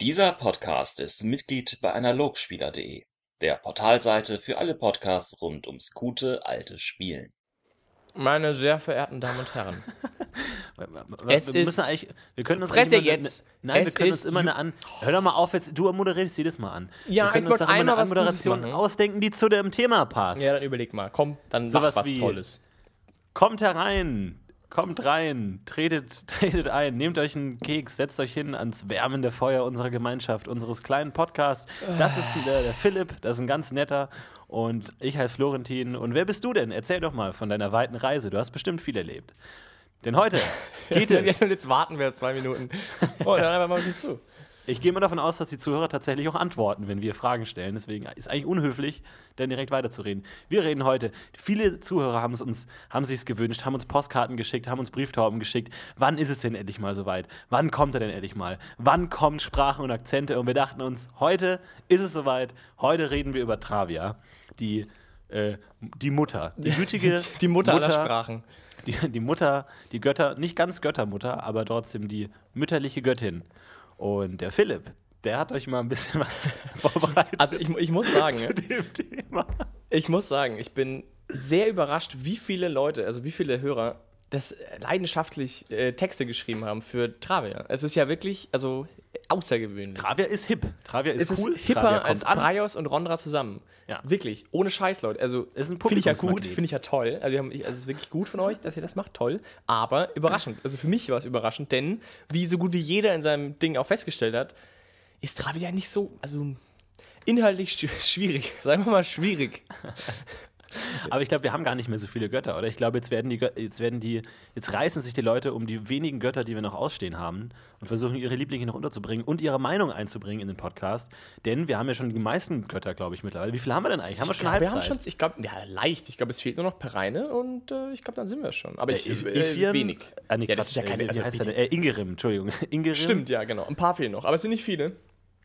Dieser Podcast ist Mitglied bei Analogspieler.de, der Portalseite für alle Podcasts rund ums gute alte Spielen. Meine sehr verehrten Damen und Herren. Es wir, müssen eigentlich, wir können uns Fresse jetzt. Eine, nein, Es wir können uns ist immer eine an. Hör doch mal auf, jetzt, du moderierst jedes Mal an. Ja, wir können ich uns doch eine was Anmoderation machen. ausdenken, die zu dem Thema passt. Ja, dann überleg mal. Komm, dann mach was wie- Tolles. Kommt herein, kommt rein, tretet, tretet ein, nehmt euch einen Keks, setzt euch hin ans wärmende Feuer unserer Gemeinschaft, unseres kleinen Podcasts. Das ist der, der Philipp, das ist ein ganz netter. Und ich heiße Florentin. Und wer bist du denn? Erzähl doch mal von deiner weiten Reise. Du hast bestimmt viel erlebt. Denn heute geht es. Jetzt warten wir zwei Minuten. Oh, dann einfach mal zu. Ich gehe mal davon aus, dass die Zuhörer tatsächlich auch antworten, wenn wir Fragen stellen. Deswegen ist eigentlich unhöflich, dann direkt weiterzureden. Wir reden heute. Viele Zuhörer haben es uns, haben sich gewünscht, haben uns Postkarten geschickt, haben uns Brieftauben geschickt. Wann ist es denn endlich mal soweit? Wann kommt er denn endlich mal? Wann kommen Sprachen und Akzente? Und wir dachten uns, heute ist es soweit. Heute reden wir über Travia, die, äh, die Mutter, die gütige Die Mutter, aller Sprachen. die, die Mutter, die Götter, nicht ganz Göttermutter, aber trotzdem die mütterliche Göttin. Und der Philipp, der hat euch mal ein bisschen was vorbereitet Also ich, ich muss sagen, zu dem Thema. ich muss sagen, ich bin sehr überrascht, wie viele Leute, also wie viele Hörer das leidenschaftlich äh, Texte geschrieben haben für Travia. Es ist ja wirklich, also außergewöhnlich. Travia ist hip. Travia ist es cool. ist hipper Travia als. Braios und Rondra zusammen. Ja. Wirklich, ohne Scheiß, Leute. Also, Ist ein finde ich ja gut, finde ich ja toll. Also, haben, also, es ist wirklich gut von euch, dass ihr das macht, toll. Aber überraschend. Also, für mich war es überraschend, denn, wie so gut wie jeder in seinem Ding auch festgestellt hat, ist Travia nicht so, also inhaltlich schw- schwierig. Sagen wir mal schwierig. Aber ich glaube, wir haben gar nicht mehr so viele Götter, oder? Ich glaube, jetzt werden die, Gö- jetzt werden die, jetzt reißen sich die Leute um die wenigen Götter, die wir noch ausstehen haben und versuchen, ihre Lieblinge noch unterzubringen und ihre Meinung einzubringen in den Podcast. Denn wir haben ja schon die meisten Götter, glaube ich, mittlerweile. Wie viele haben wir denn eigentlich? Haben wir schon Ja, Halbzeit? wir haben schon, ich glaube, ja, leicht. Ich glaube, es fehlt nur noch Pereine und äh, ich glaube, dann sind wir schon. Aber ich, Äh, äh, Ifirn? wenig. Ah, nee, ja, das ist ja keine, äh, also wie heißt bitte. Äh, Ingerim, Entschuldigung. Ingerim. Stimmt, ja, genau. Ein paar fehlen noch, aber es sind nicht viele.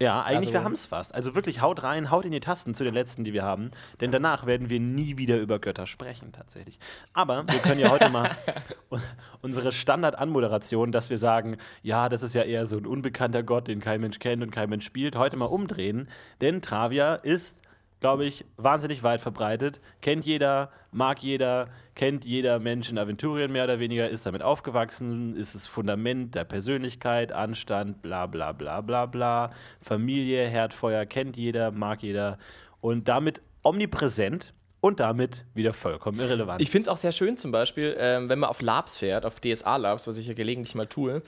Ja, eigentlich, Also- wir haben es fast. Also wirklich, haut rein, haut in die Tasten zu den letzten, die wir haben. Denn danach werden wir nie wieder über Götter sprechen, tatsächlich. Aber wir können ja heute mal unsere Standard-Anmoderation, dass wir sagen, ja, das ist ja eher so ein unbekannter Gott, den kein Mensch kennt und kein Mensch spielt, heute mal umdrehen. Denn Travia ist, glaube ich, wahnsinnig weit verbreitet. Kennt jeder, mag jeder, kennt jeder Mensch in Aventurien mehr oder weniger, ist damit aufgewachsen, ist das Fundament der Persönlichkeit, Anstand, bla bla bla bla bla. Familie, Herdfeuer, kennt jeder, mag jeder und damit omnipräsent und damit wieder vollkommen irrelevant. Ich finde es auch sehr schön zum Beispiel, ähm, wenn man auf Labs fährt, auf DSA-Labs, was ich ja gelegentlich mal tue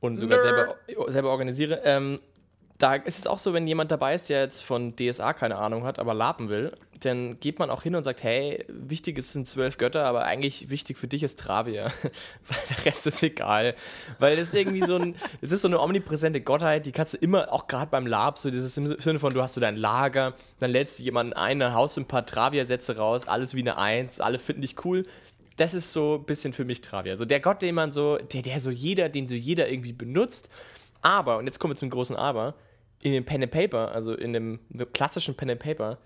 und sogar selber, selber organisiere. Ähm, da ist es auch so, wenn jemand dabei ist, der jetzt von DSA keine Ahnung hat, aber lapen will, dann geht man auch hin und sagt, hey, wichtig ist, sind zwölf Götter, aber eigentlich wichtig für dich ist Travia. Weil der Rest ist egal. Weil ist irgendwie so ein, es ist so eine omnipräsente Gottheit, die kannst du immer, auch gerade beim Lab, so dieses im Sinne von, du hast so dein Lager, dann lädst du jemanden ein, dann haust du ein paar Travia-Sätze raus, alles wie eine Eins, alle finden dich cool. Das ist so ein bisschen für mich Travia. So der Gott, den man so, der, der so jeder, den so jeder irgendwie benutzt. Aber, und jetzt kommen wir zum großen Aber, in dem Pen and Paper, also in dem klassischen Pen and Paper,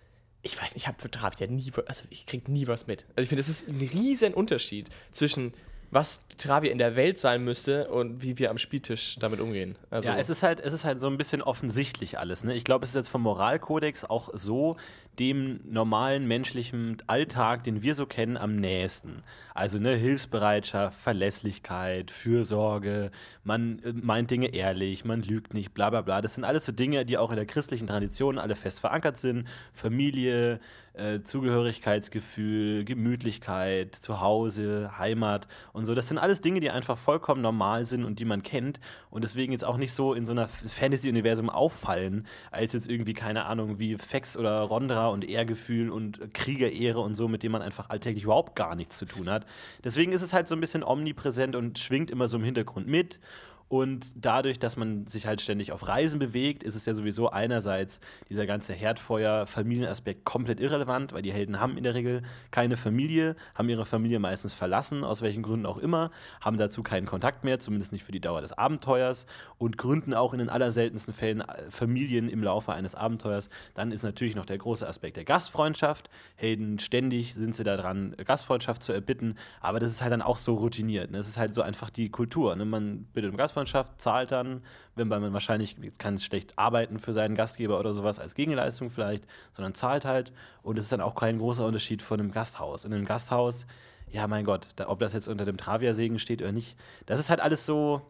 ich weiß nicht, ich habe für Travia nie, also ich krieg nie was mit. Also ich finde, das ist ein riesen Unterschied zwischen was Travia in der Welt sein müsste und wie wir am Spieltisch damit umgehen. Also, ja, es ist halt, es ist halt so ein bisschen offensichtlich alles. Ne? Ich glaube, es ist jetzt vom Moralkodex auch so dem normalen menschlichen Alltag, den wir so kennen, am nächsten. Also ne, Hilfsbereitschaft, Verlässlichkeit, Fürsorge, man äh, meint Dinge ehrlich, man lügt nicht, bla bla bla. Das sind alles so Dinge, die auch in der christlichen Tradition alle fest verankert sind. Familie, äh, Zugehörigkeitsgefühl, Gemütlichkeit, Zuhause, Heimat und so. Das sind alles Dinge, die einfach vollkommen normal sind und die man kennt und deswegen jetzt auch nicht so in so einer Fantasy-Universum auffallen, als jetzt irgendwie, keine Ahnung, wie Fex oder Rondra und Ehrgefühl und Kriegerehre und so, mit dem man einfach alltäglich überhaupt gar nichts zu tun hat. Deswegen ist es halt so ein bisschen omnipräsent und schwingt immer so im Hintergrund mit. Und dadurch, dass man sich halt ständig auf Reisen bewegt, ist es ja sowieso einerseits dieser ganze Herdfeuer-Familienaspekt komplett irrelevant, weil die Helden haben in der Regel keine Familie, haben ihre Familie meistens verlassen, aus welchen Gründen auch immer, haben dazu keinen Kontakt mehr, zumindest nicht für die Dauer des Abenteuers und gründen auch in den allerseltensten Fällen äh, Familien im Laufe eines Abenteuers. Dann ist natürlich noch der große Aspekt der Gastfreundschaft. Helden ständig sind sie daran, Gastfreundschaft zu erbitten, aber das ist halt dann auch so routiniert. Ne? Das ist halt so einfach die Kultur. Ne? Man bittet um Gastfreundschaft. Gastfreundschaft, zahlt dann, wenn man wahrscheinlich kann schlecht arbeiten für seinen Gastgeber oder sowas als Gegenleistung vielleicht, sondern zahlt halt. Und es ist dann auch kein großer Unterschied von einem Gasthaus. In einem Gasthaus, ja, mein Gott, da, ob das jetzt unter dem Travia-Segen steht oder nicht, das ist halt alles so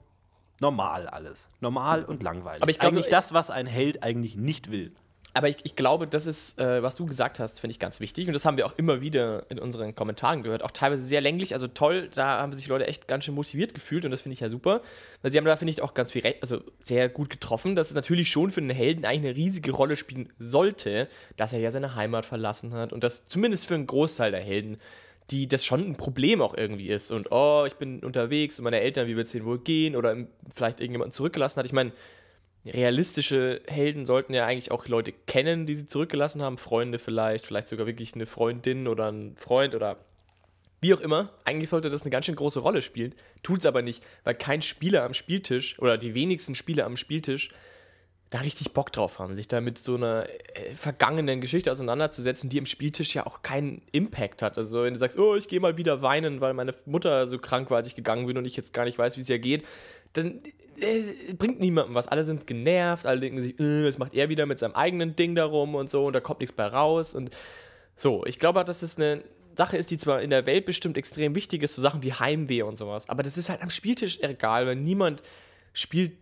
normal alles. Normal und langweilig. Aber ich glaube, eigentlich das, was ein Held eigentlich nicht will. Aber ich, ich glaube, das ist, äh, was du gesagt hast, finde ich ganz wichtig. Und das haben wir auch immer wieder in unseren Kommentaren gehört. Auch teilweise sehr länglich, also toll, da haben sich Leute echt ganz schön motiviert gefühlt und das finde ich ja super. Weil sie haben da, finde ich, auch ganz viel, also sehr gut getroffen, dass es natürlich schon für einen Helden eigentlich eine riesige Rolle spielen sollte, dass er ja seine Heimat verlassen hat und das zumindest für einen Großteil der Helden die das schon ein Problem auch irgendwie ist. Und oh, ich bin unterwegs und meine Eltern, wie wird es denen wohl gehen? Oder vielleicht irgendjemanden zurückgelassen hat. Ich meine, realistische Helden sollten ja eigentlich auch Leute kennen, die sie zurückgelassen haben. Freunde vielleicht, vielleicht sogar wirklich eine Freundin oder ein Freund oder wie auch immer. Eigentlich sollte das eine ganz schön große Rolle spielen. Tut es aber nicht, weil kein Spieler am Spieltisch oder die wenigsten Spieler am Spieltisch da richtig Bock drauf haben, sich da mit so einer äh, vergangenen Geschichte auseinanderzusetzen, die im Spieltisch ja auch keinen Impact hat. Also wenn du sagst, oh, ich gehe mal wieder weinen, weil meine Mutter so krank war, als ich gegangen bin und ich jetzt gar nicht weiß, wie es ihr geht, dann äh, bringt niemandem was. Alle sind genervt, alle denken sich, äh, was macht er wieder mit seinem eigenen Ding darum und so und da kommt nichts bei raus und so. Ich glaube, dass es eine Sache ist, die zwar in der Welt bestimmt extrem wichtig ist, so Sachen wie Heimweh und sowas, aber das ist halt am Spieltisch egal, weil niemand spielt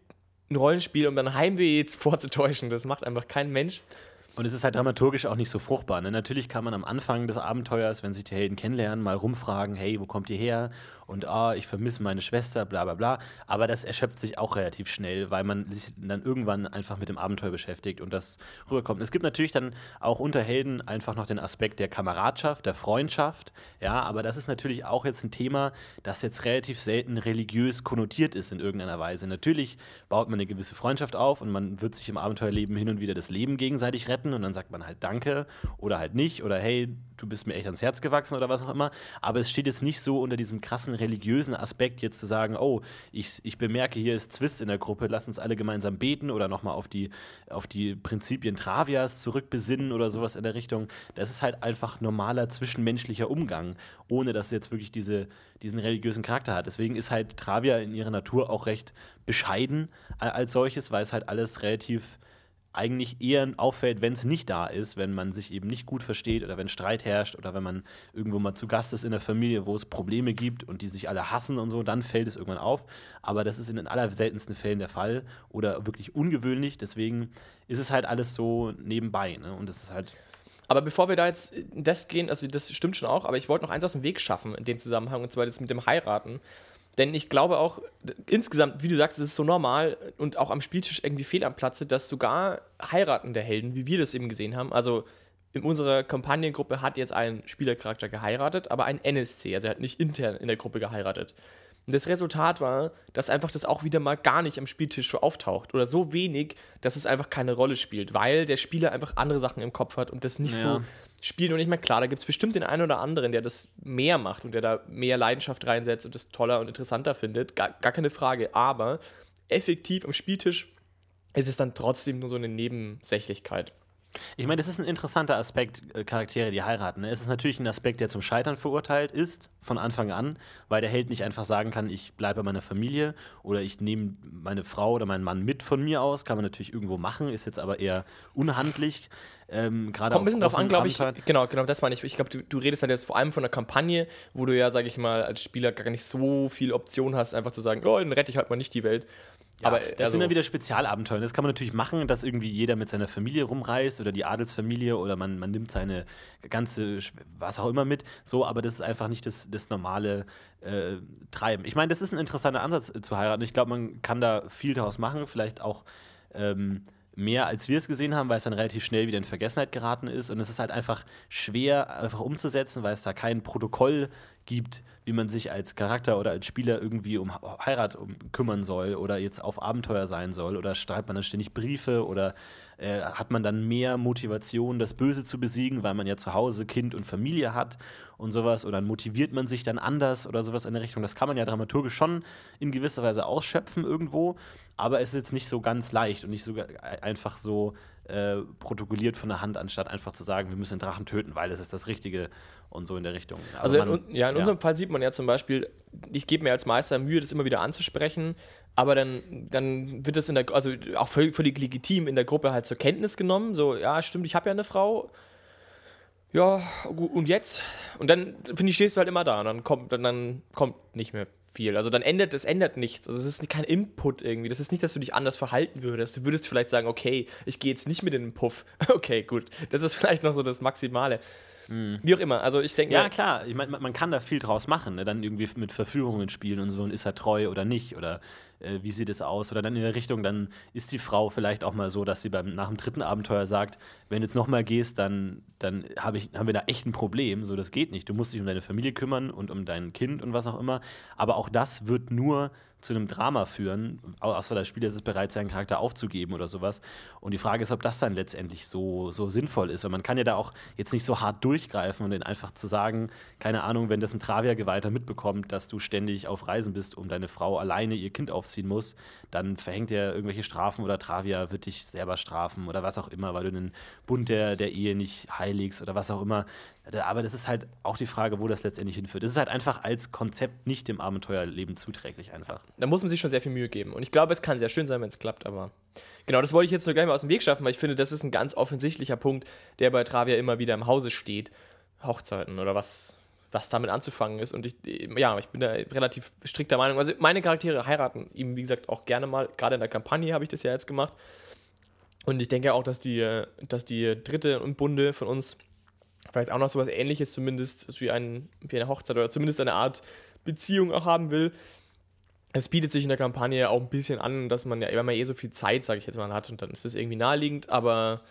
ein Rollenspiel, um dann Heimweh vorzutäuschen. Das macht einfach kein Mensch. Und es ist halt dramaturgisch auch nicht so fruchtbar. Ne? Natürlich kann man am Anfang des Abenteuers, wenn sich die Helden kennenlernen, mal rumfragen, hey, wo kommt ihr her? und ah, ich vermisse meine Schwester, bla bla bla. Aber das erschöpft sich auch relativ schnell, weil man sich dann irgendwann einfach mit dem Abenteuer beschäftigt und das rüberkommt. Es gibt natürlich dann auch unter Helden einfach noch den Aspekt der Kameradschaft, der Freundschaft, ja, aber das ist natürlich auch jetzt ein Thema, das jetzt relativ selten religiös konnotiert ist in irgendeiner Weise. Natürlich baut man eine gewisse Freundschaft auf und man wird sich im Abenteuerleben hin und wieder das Leben gegenseitig retten und dann sagt man halt Danke oder halt nicht oder hey, du bist mir echt ans Herz gewachsen oder was auch immer. Aber es steht jetzt nicht so unter diesem krassen religiösen Aspekt, jetzt zu sagen, oh, ich, ich bemerke, hier ist Zwist in der Gruppe, lass uns alle gemeinsam beten oder nochmal auf die, auf die Prinzipien Travias zurückbesinnen oder sowas in der Richtung. Das ist halt einfach normaler zwischenmenschlicher Umgang, ohne dass es jetzt wirklich diese, diesen religiösen Charakter hat. Deswegen ist halt Travia in ihrer Natur auch recht bescheiden als solches, weil es halt alles relativ eigentlich eher auffällt, wenn es nicht da ist, wenn man sich eben nicht gut versteht oder wenn Streit herrscht oder wenn man irgendwo mal zu Gast ist in der Familie, wo es Probleme gibt und die sich alle hassen und so, dann fällt es irgendwann auf. Aber das ist in den allerseltensten Fällen der Fall oder wirklich ungewöhnlich. Deswegen ist es halt alles so nebenbei. Ne? Und das ist halt. Aber bevor wir da jetzt das gehen, also das stimmt schon auch, aber ich wollte noch eins aus dem Weg schaffen in dem Zusammenhang, und zwar das mit dem Heiraten. Denn ich glaube auch, insgesamt, wie du sagst, es ist so normal und auch am Spieltisch irgendwie fehl am Platze, dass sogar heiratende Helden, wie wir das eben gesehen haben, also in unserer Kampagnengruppe hat jetzt ein Spielercharakter geheiratet, aber ein NSC, also er hat nicht intern in der Gruppe geheiratet. Und das Resultat war, dass einfach das auch wieder mal gar nicht am Spieltisch so auftaucht oder so wenig, dass es einfach keine Rolle spielt, weil der Spieler einfach andere Sachen im Kopf hat und das nicht ja. so spielt. Und ich meine, klar, da gibt es bestimmt den einen oder anderen, der das mehr macht und der da mehr Leidenschaft reinsetzt und das toller und interessanter findet. Gar, gar keine Frage. Aber effektiv am Spieltisch ist es dann trotzdem nur so eine Nebensächlichkeit. Ich meine, das ist ein interessanter Aspekt, äh, Charaktere, die heiraten. Ne? Es ist natürlich ein Aspekt, der zum Scheitern verurteilt ist, von Anfang an, weil der Held nicht einfach sagen kann, ich bleibe bei meiner Familie oder ich nehme meine Frau oder meinen Mann mit von mir aus. Kann man natürlich irgendwo machen, ist jetzt aber eher unhandlich. Ähm, Kommt ein bisschen darauf an, glaube ich. Genau, genau, das meine ich. Ich glaube, du, du redest halt jetzt vor allem von der Kampagne, wo du ja, sage ich mal, als Spieler gar nicht so viel Option hast, einfach zu sagen, oh, dann rette ich halt mal nicht die Welt. Ja, aber das also, sind dann wieder Spezialabenteuer. Das kann man natürlich machen, dass irgendwie jeder mit seiner Familie rumreist oder die Adelsfamilie oder man, man nimmt seine ganze, was auch immer mit. So, aber das ist einfach nicht das, das normale äh, Treiben. Ich meine, das ist ein interessanter Ansatz äh, zu heiraten. Ich glaube, man kann da viel daraus machen. Vielleicht auch. Ähm, mehr als wir es gesehen haben, weil es dann relativ schnell wieder in Vergessenheit geraten ist. Und es ist halt einfach schwer, einfach umzusetzen, weil es da kein Protokoll gibt, wie man sich als Charakter oder als Spieler irgendwie um Heirat kümmern soll oder jetzt auf Abenteuer sein soll oder schreibt man dann ständig Briefe oder äh, hat man dann mehr Motivation, das Böse zu besiegen, weil man ja zu Hause Kind und Familie hat und sowas oder motiviert man sich dann anders oder sowas in der Richtung. Das kann man ja dramaturgisch schon in gewisser Weise ausschöpfen irgendwo, aber es ist jetzt nicht so ganz leicht und nicht so einfach so äh, protokolliert von der Hand, anstatt einfach zu sagen, wir müssen den Drachen töten, weil es ist das Richtige und so in der Richtung. Also, also man, in, ja, in ja. unserem Fall sieht man ja zum Beispiel, ich gebe mir als Meister Mühe, das immer wieder anzusprechen, aber dann, dann wird das in der, also auch völlig, völlig legitim in der Gruppe halt zur Kenntnis genommen, so, ja, stimmt, ich habe ja eine Frau, ja, und jetzt? Und dann, finde ich, stehst du halt immer da und dann kommt, dann, dann kommt nicht mehr viel. Also dann ändert es ändert nichts. Also es ist kein Input irgendwie. Das ist nicht, dass du dich anders verhalten würdest. Du würdest vielleicht sagen, okay, ich gehe jetzt nicht mit in den Puff. Okay, gut. Das ist vielleicht noch so das Maximale. Mhm. Wie auch immer. Also ich denke. Ja, klar. Ich mein, man kann da viel draus machen. Ne? Dann irgendwie mit Verführungen spielen und so und ist er treu oder nicht. Oder äh, wie sieht es aus? Oder dann in der Richtung, dann ist die Frau vielleicht auch mal so, dass sie beim, nach dem dritten Abenteuer sagt, wenn du jetzt nochmal gehst, dann, dann hab ich, haben wir da echt ein Problem. So, das geht nicht. Du musst dich um deine Familie kümmern und um dein Kind und was auch immer. Aber auch das wird nur zu einem Drama führen, außer der Spieler ist es bereit, seinen Charakter aufzugeben oder sowas. Und die Frage ist, ob das dann letztendlich so, so sinnvoll ist. Weil man kann ja da auch jetzt nicht so hart durchgreifen und dann einfach zu sagen, keine Ahnung, wenn das ein Travia-Geweihter mitbekommt, dass du ständig auf Reisen bist, um deine Frau alleine ihr Kind aufziehen muss, dann verhängt er irgendwelche Strafen oder Travia wird dich selber strafen oder was auch immer, weil du den Bund der, der Ehe nicht heiligst oder was auch immer. Aber das ist halt auch die Frage, wo das letztendlich hinführt. Das ist halt einfach als Konzept nicht dem Abenteuerleben zuträglich einfach. Da muss man sich schon sehr viel Mühe geben. Und ich glaube, es kann sehr schön sein, wenn es klappt, aber genau, das wollte ich jetzt nur gleich mal aus dem Weg schaffen, weil ich finde, das ist ein ganz offensichtlicher Punkt, der bei Travia immer wieder im Hause steht. Hochzeiten oder was, was damit anzufangen ist. Und ich, ja, ich bin da relativ strikter Meinung. Also meine Charaktere heiraten ihm, wie gesagt, auch gerne mal. Gerade in der Kampagne habe ich das ja jetzt gemacht. Und ich denke auch, dass die, dass die dritte und Bunde von uns vielleicht auch noch so was ähnliches zumindest wie, ein, wie eine Hochzeit oder zumindest eine Art Beziehung auch haben will. Es bietet sich in der Kampagne auch ein bisschen an, dass man ja, wenn man eh so viel Zeit, sage ich jetzt mal, hat und dann ist das irgendwie naheliegend, aber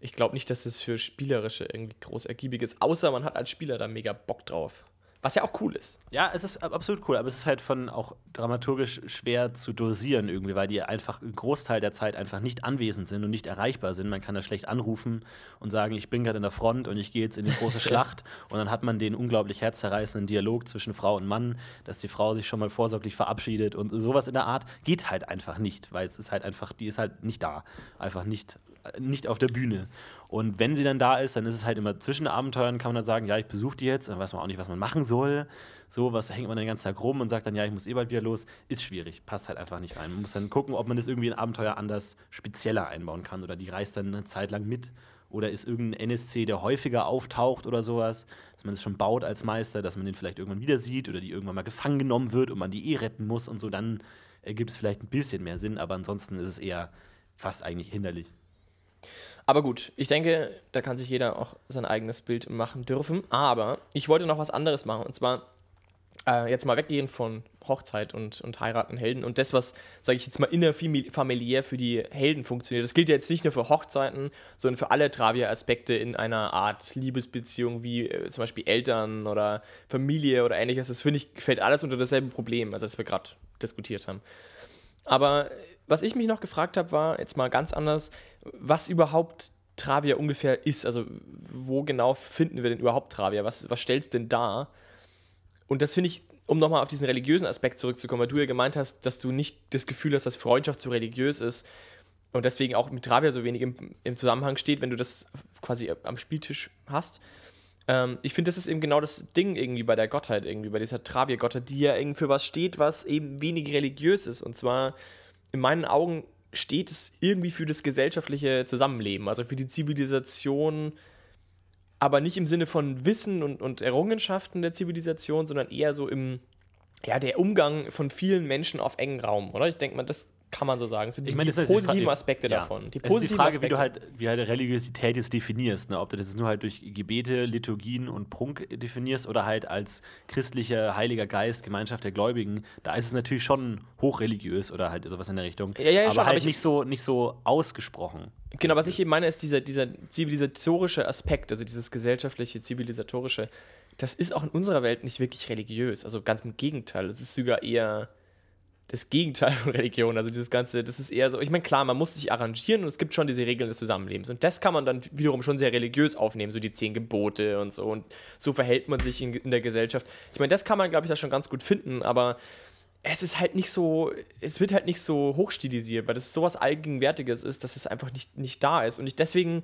ich glaube nicht, dass das für Spielerische irgendwie groß ergiebig ist, außer man hat als Spieler da mega Bock drauf. Was ja auch cool ist. Ja, es ist absolut cool, aber es ist halt von auch dramaturgisch schwer zu dosieren irgendwie, weil die einfach einen Großteil der Zeit einfach nicht anwesend sind und nicht erreichbar sind. Man kann da schlecht anrufen und sagen, ich bin gerade in der Front und ich gehe jetzt in die große Schlacht. Und dann hat man den unglaublich herzzerreißenden Dialog zwischen Frau und Mann, dass die Frau sich schon mal vorsorglich verabschiedet und sowas in der Art geht halt einfach nicht, weil es ist halt einfach, die ist halt nicht da. Einfach nicht, nicht auf der Bühne. Und wenn sie dann da ist, dann ist es halt immer zwischen Abenteuern, kann man dann sagen, ja, ich besuche die jetzt, dann weiß man auch nicht, was man machen soll. So, was hängt man den ganzen Tag rum und sagt dann, ja, ich muss eh bald wieder los. Ist schwierig, passt halt einfach nicht rein. Man muss dann gucken, ob man das irgendwie in Abenteuer anders spezieller einbauen kann oder die reist dann eine Zeit lang mit. Oder ist irgendein NSC, der häufiger auftaucht oder sowas, dass man das schon baut als Meister, dass man den vielleicht irgendwann wieder sieht oder die irgendwann mal gefangen genommen wird und man die eh retten muss und so, dann ergibt es vielleicht ein bisschen mehr Sinn, aber ansonsten ist es eher fast eigentlich hinderlich. Aber gut, ich denke, da kann sich jeder auch sein eigenes Bild machen dürfen. Aber ich wollte noch was anderes machen. Und zwar äh, jetzt mal weggehen von Hochzeit und, und heiraten Helden und das, was, sage ich jetzt mal, innerfamiliär für die Helden funktioniert. Das gilt ja jetzt nicht nur für Hochzeiten, sondern für alle Travia-Aspekte in einer Art Liebesbeziehung, wie äh, zum Beispiel Eltern oder Familie oder ähnliches. Das finde ich, fällt alles unter dasselbe Problem, also das wir gerade diskutiert haben. Aber was ich mich noch gefragt habe, war jetzt mal ganz anders, was überhaupt Travia ungefähr ist. Also, wo genau finden wir denn überhaupt Travia? Was, was stellt es denn dar? Und das finde ich, um nochmal auf diesen religiösen Aspekt zurückzukommen, weil du ja gemeint hast, dass du nicht das Gefühl hast, dass Freundschaft so religiös ist und deswegen auch mit Travia so wenig im, im Zusammenhang steht, wenn du das quasi am Spieltisch hast. Ähm, ich finde, das ist eben genau das Ding irgendwie bei der Gottheit, irgendwie, bei dieser Travia-Gottheit, die ja irgendwie für was steht, was eben wenig religiös ist. Und zwar in meinen Augen steht es irgendwie für das gesellschaftliche Zusammenleben, also für die Zivilisation, aber nicht im Sinne von Wissen und, und Errungenschaften der Zivilisation, sondern eher so im, ja, der Umgang von vielen Menschen auf engen Raum, oder? Ich denke mal, das kann man so sagen. So die, ich meine, die positiven Aspekte ja. davon. Die es ist die Frage, Aspekte. wie du halt, wie halt Religiosität jetzt definierst. Ne? Ob du das nur halt durch Gebete, Liturgien und Prunk definierst oder halt als christlicher Heiliger Geist, Gemeinschaft der Gläubigen. Da ist es natürlich schon hochreligiös oder halt sowas in der Richtung. Ja, ja, aber schon, halt aber nicht, so, nicht so ausgesprochen. Genau, was ich eben meine, ist dieser, dieser zivilisatorische Aspekt, also dieses gesellschaftliche, zivilisatorische. Das ist auch in unserer Welt nicht wirklich religiös. Also ganz im Gegenteil. Es ist sogar eher das Gegenteil von Religion. Also dieses Ganze, das ist eher so, ich meine, klar, man muss sich arrangieren und es gibt schon diese Regeln des Zusammenlebens. Und das kann man dann wiederum schon sehr religiös aufnehmen, so die zehn Gebote und so. Und so verhält man sich in, in der Gesellschaft. Ich meine, das kann man, glaube ich, da schon ganz gut finden, aber es ist halt nicht so, es wird halt nicht so hochstilisiert, weil das sowas Allgegenwärtiges ist, dass es einfach nicht, nicht da ist. Und ich deswegen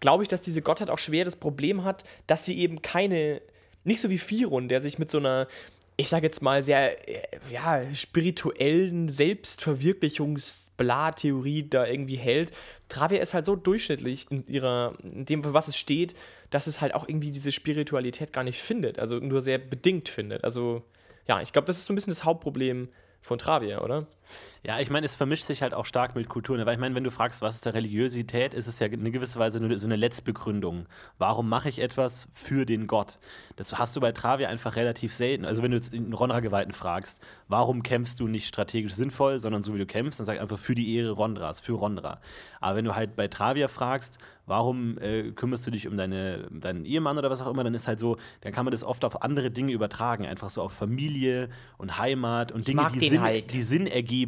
glaube ich, dass diese Gottheit auch schwer das Problem hat, dass sie eben keine, nicht so wie Firon, der sich mit so einer, ich sage jetzt mal, sehr äh, ja, spirituellen Selbstverwirklichungs-Bla-Theorie da irgendwie hält. Travia ist halt so durchschnittlich in ihrer, in dem, was es steht, dass es halt auch irgendwie diese Spiritualität gar nicht findet, also nur sehr bedingt findet. Also ja, ich glaube, das ist so ein bisschen das Hauptproblem von Travia, oder? Ja, ich meine, es vermischt sich halt auch stark mit Kulturen. Weil ich meine, wenn du fragst, was ist der Religiosität, ist es ja in gewisser Weise so eine Letztbegründung. Warum mache ich etwas für den Gott? Das hast du bei Travia einfach relativ selten. Also wenn du jetzt einen Rondra-Geweihten fragst, warum kämpfst du nicht strategisch sinnvoll, sondern so wie du kämpfst, dann sag einfach für die Ehre Rondras, für Rondra. Aber wenn du halt bei Travia fragst, warum äh, kümmerst du dich um deine, deinen Ehemann oder was auch immer, dann ist halt so, dann kann man das oft auf andere Dinge übertragen, einfach so auf Familie und Heimat und Dinge, die Sinn, halt. die Sinn ergeben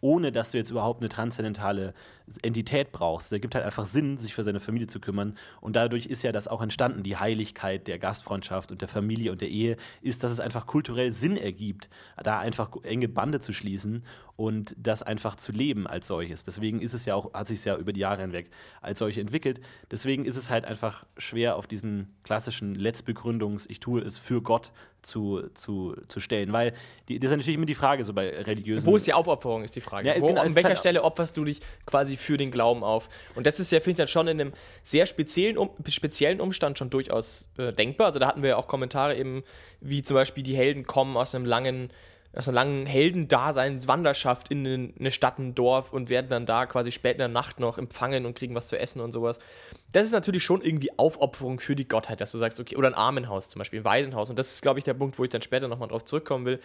ohne dass du jetzt überhaupt eine transzendentale Entität brauchst. Der gibt halt einfach Sinn, sich für seine Familie zu kümmern. Und dadurch ist ja das auch entstanden, die Heiligkeit der Gastfreundschaft und der Familie und der Ehe, ist, dass es einfach kulturell Sinn ergibt, da einfach enge Bande zu schließen und das einfach zu leben als solches. Deswegen ist es ja auch, hat sich ja über die Jahre hinweg als solche entwickelt. Deswegen ist es halt einfach schwer auf diesen klassischen Letztbegründungs, ich tue es für Gott zu, zu, zu stellen. Weil die, das ist natürlich immer die Frage, so bei religiösen. Wo ist die Aufopferung, ist die Frage. Ja, Wo, genau, an welcher halt Stelle opferst du dich quasi für den Glauben auf? Und das ist ja, finde ich, dann schon in einem sehr speziellen, um, speziellen Umstand schon durchaus äh, denkbar. Also da hatten wir ja auch Kommentare eben, wie zum Beispiel die Helden kommen aus einem langen aus einer langen Heldendaseinswanderschaft in eine Stadt, ein Dorf und werden dann da quasi spät in der Nacht noch empfangen und kriegen was zu essen und sowas. Das ist natürlich schon irgendwie Aufopferung für die Gottheit, dass du sagst, okay, oder ein Armenhaus zum Beispiel, ein Waisenhaus. Und das ist, glaube ich, der Punkt, wo ich dann später nochmal drauf zurückkommen will,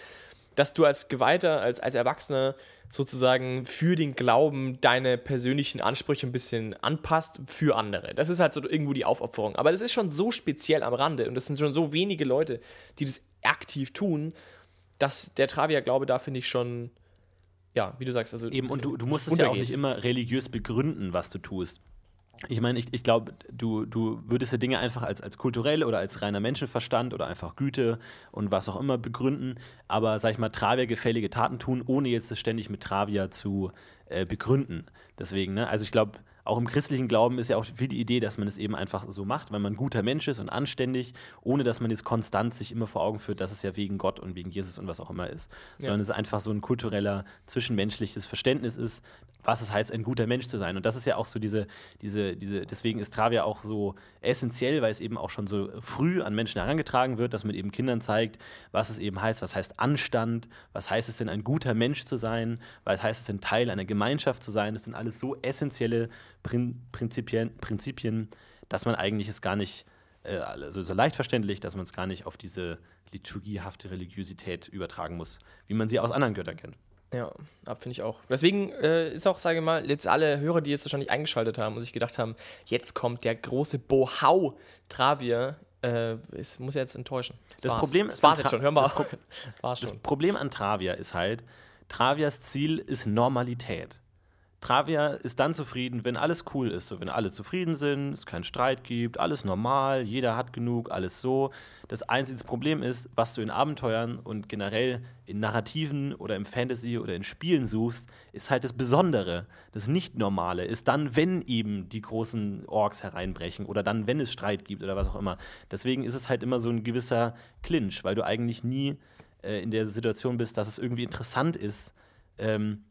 dass du als Geweihter, als, als Erwachsener sozusagen für den Glauben deine persönlichen Ansprüche ein bisschen anpasst für andere. Das ist halt so irgendwo die Aufopferung. Aber das ist schon so speziell am Rande und das sind schon so wenige Leute, die das aktiv tun, dass der Travia-Glaube da finde ich schon, ja, wie du sagst, also. Eben, und du, du musst es ja auch nicht immer religiös begründen, was du tust. Ich meine, ich, ich glaube, du, du würdest ja Dinge einfach als, als kulturell oder als reiner Menschenverstand oder einfach Güte und was auch immer begründen, aber, sag ich mal, Travia gefällige Taten tun, ohne jetzt das ständig mit Travia zu äh, begründen. Deswegen, ne, also ich glaube, auch im christlichen Glauben ist ja auch viel die Idee, dass man es eben einfach so macht, weil man ein guter Mensch ist und anständig, ohne dass man jetzt konstant sich immer vor Augen führt, dass es ja wegen Gott und wegen Jesus und was auch immer ist. Ja. Sondern es einfach so ein kultureller, zwischenmenschliches Verständnis ist, was es heißt, ein guter Mensch zu sein. Und das ist ja auch so diese, diese, diese, deswegen ist Travia auch so essentiell, weil es eben auch schon so früh an Menschen herangetragen wird, dass man eben Kindern zeigt, was es eben heißt, was heißt Anstand, was heißt es denn, ein guter Mensch zu sein, was heißt es denn, Teil einer Gemeinschaft zu sein. Das sind alles so essentielle Prin Prinzipien, Prinzipien, dass man eigentlich es gar nicht, äh, also so leicht verständlich, dass man es gar nicht auf diese liturgiehafte Religiosität übertragen muss, wie man sie aus anderen Göttern kennt. Ja, finde ich auch. Deswegen äh, ist auch, sage ich mal, jetzt alle Hörer, die jetzt wahrscheinlich eingeschaltet haben und sich gedacht haben, jetzt kommt der große Bohau Travier, äh, es muss jetzt enttäuschen. Das, das Problem das war's jetzt schon, hör mal. Das, Pro das Problem an Travia ist halt, Travias Ziel ist Normalität. Travia ist dann zufrieden, wenn alles cool ist, so wenn alle zufrieden sind, es keinen Streit gibt, alles normal, jeder hat genug, alles so. Das einzige Problem ist, was du in Abenteuern und generell in Narrativen oder im Fantasy oder in Spielen suchst, ist halt das Besondere, das Nicht-Normale, ist dann, wenn eben die großen Orks hereinbrechen oder dann, wenn es Streit gibt oder was auch immer. Deswegen ist es halt immer so ein gewisser Clinch, weil du eigentlich nie äh, in der Situation bist, dass es irgendwie interessant ist, ähm,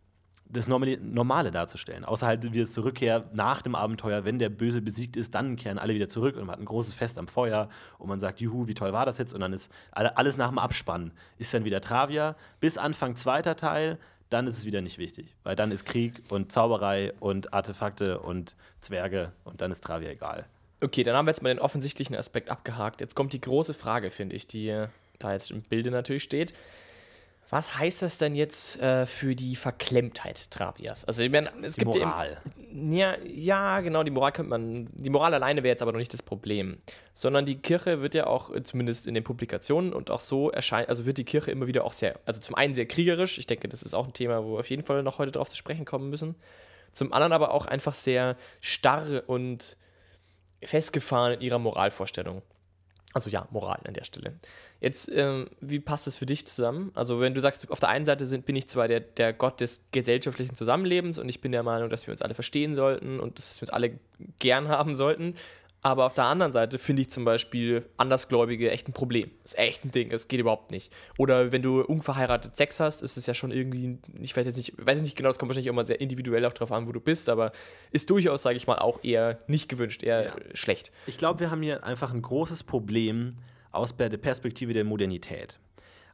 das Normale darzustellen. Außer halt wie es Zurückkehr nach dem Abenteuer, wenn der Böse besiegt ist, dann kehren alle wieder zurück und man hat ein großes Fest am Feuer und man sagt, juhu, wie toll war das jetzt? Und dann ist alles nach dem Abspann. Ist dann wieder Travia. Bis Anfang zweiter Teil, dann ist es wieder nicht wichtig. Weil dann ist Krieg und Zauberei und Artefakte und Zwerge und dann ist Travia egal. Okay, dann haben wir jetzt mal den offensichtlichen Aspekt abgehakt. Jetzt kommt die große Frage, finde ich, die da jetzt im Bilde natürlich steht. Was heißt das denn jetzt äh, für die Verklemmtheit Travias? Also, ich meine, es die gibt Moral. Eben, ja, ja, genau, die Moral könnte man. Die Moral alleine wäre jetzt aber noch nicht das Problem. Sondern die Kirche wird ja auch, zumindest in den Publikationen und auch so erscheint, also wird die Kirche immer wieder auch sehr, also zum einen sehr kriegerisch. Ich denke, das ist auch ein Thema, wo wir auf jeden Fall noch heute drauf zu sprechen kommen müssen. Zum anderen aber auch einfach sehr starr und festgefahren in ihrer Moralvorstellung. Also ja, Moral an der Stelle. Jetzt, ähm, wie passt das für dich zusammen? Also wenn du sagst, auf der einen Seite sind, bin ich zwar der, der Gott des gesellschaftlichen Zusammenlebens und ich bin der Meinung, dass wir uns alle verstehen sollten und dass wir uns alle gern haben sollten, aber auf der anderen Seite finde ich zum Beispiel Andersgläubige echt ein Problem. Das ist echt ein Ding, das geht überhaupt nicht. Oder wenn du unverheiratet Sex hast, ist es ja schon irgendwie, ich weiß jetzt nicht, weiß nicht genau, das kommt wahrscheinlich immer sehr individuell auch drauf an, wo du bist, aber ist durchaus, sage ich mal, auch eher nicht gewünscht, eher Ja. schlecht. Ich glaube, wir haben hier einfach ein großes Problem aus der Perspektive der Modernität.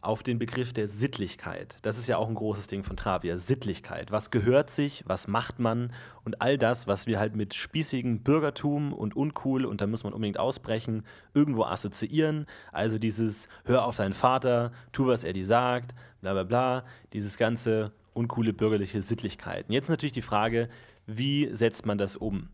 Auf den Begriff der Sittlichkeit. Das ist ja auch ein großes Ding von Travia. Sittlichkeit. Was gehört sich? Was macht man? Und all das, was wir halt mit spießigem Bürgertum und uncool, und da muss man unbedingt ausbrechen, irgendwo assoziieren. Also dieses Hör auf deinen Vater, tu, was er dir sagt, bla bla bla. Dieses ganze uncoole bürgerliche Sittlichkeit. Und jetzt natürlich die Frage, wie setzt man das um?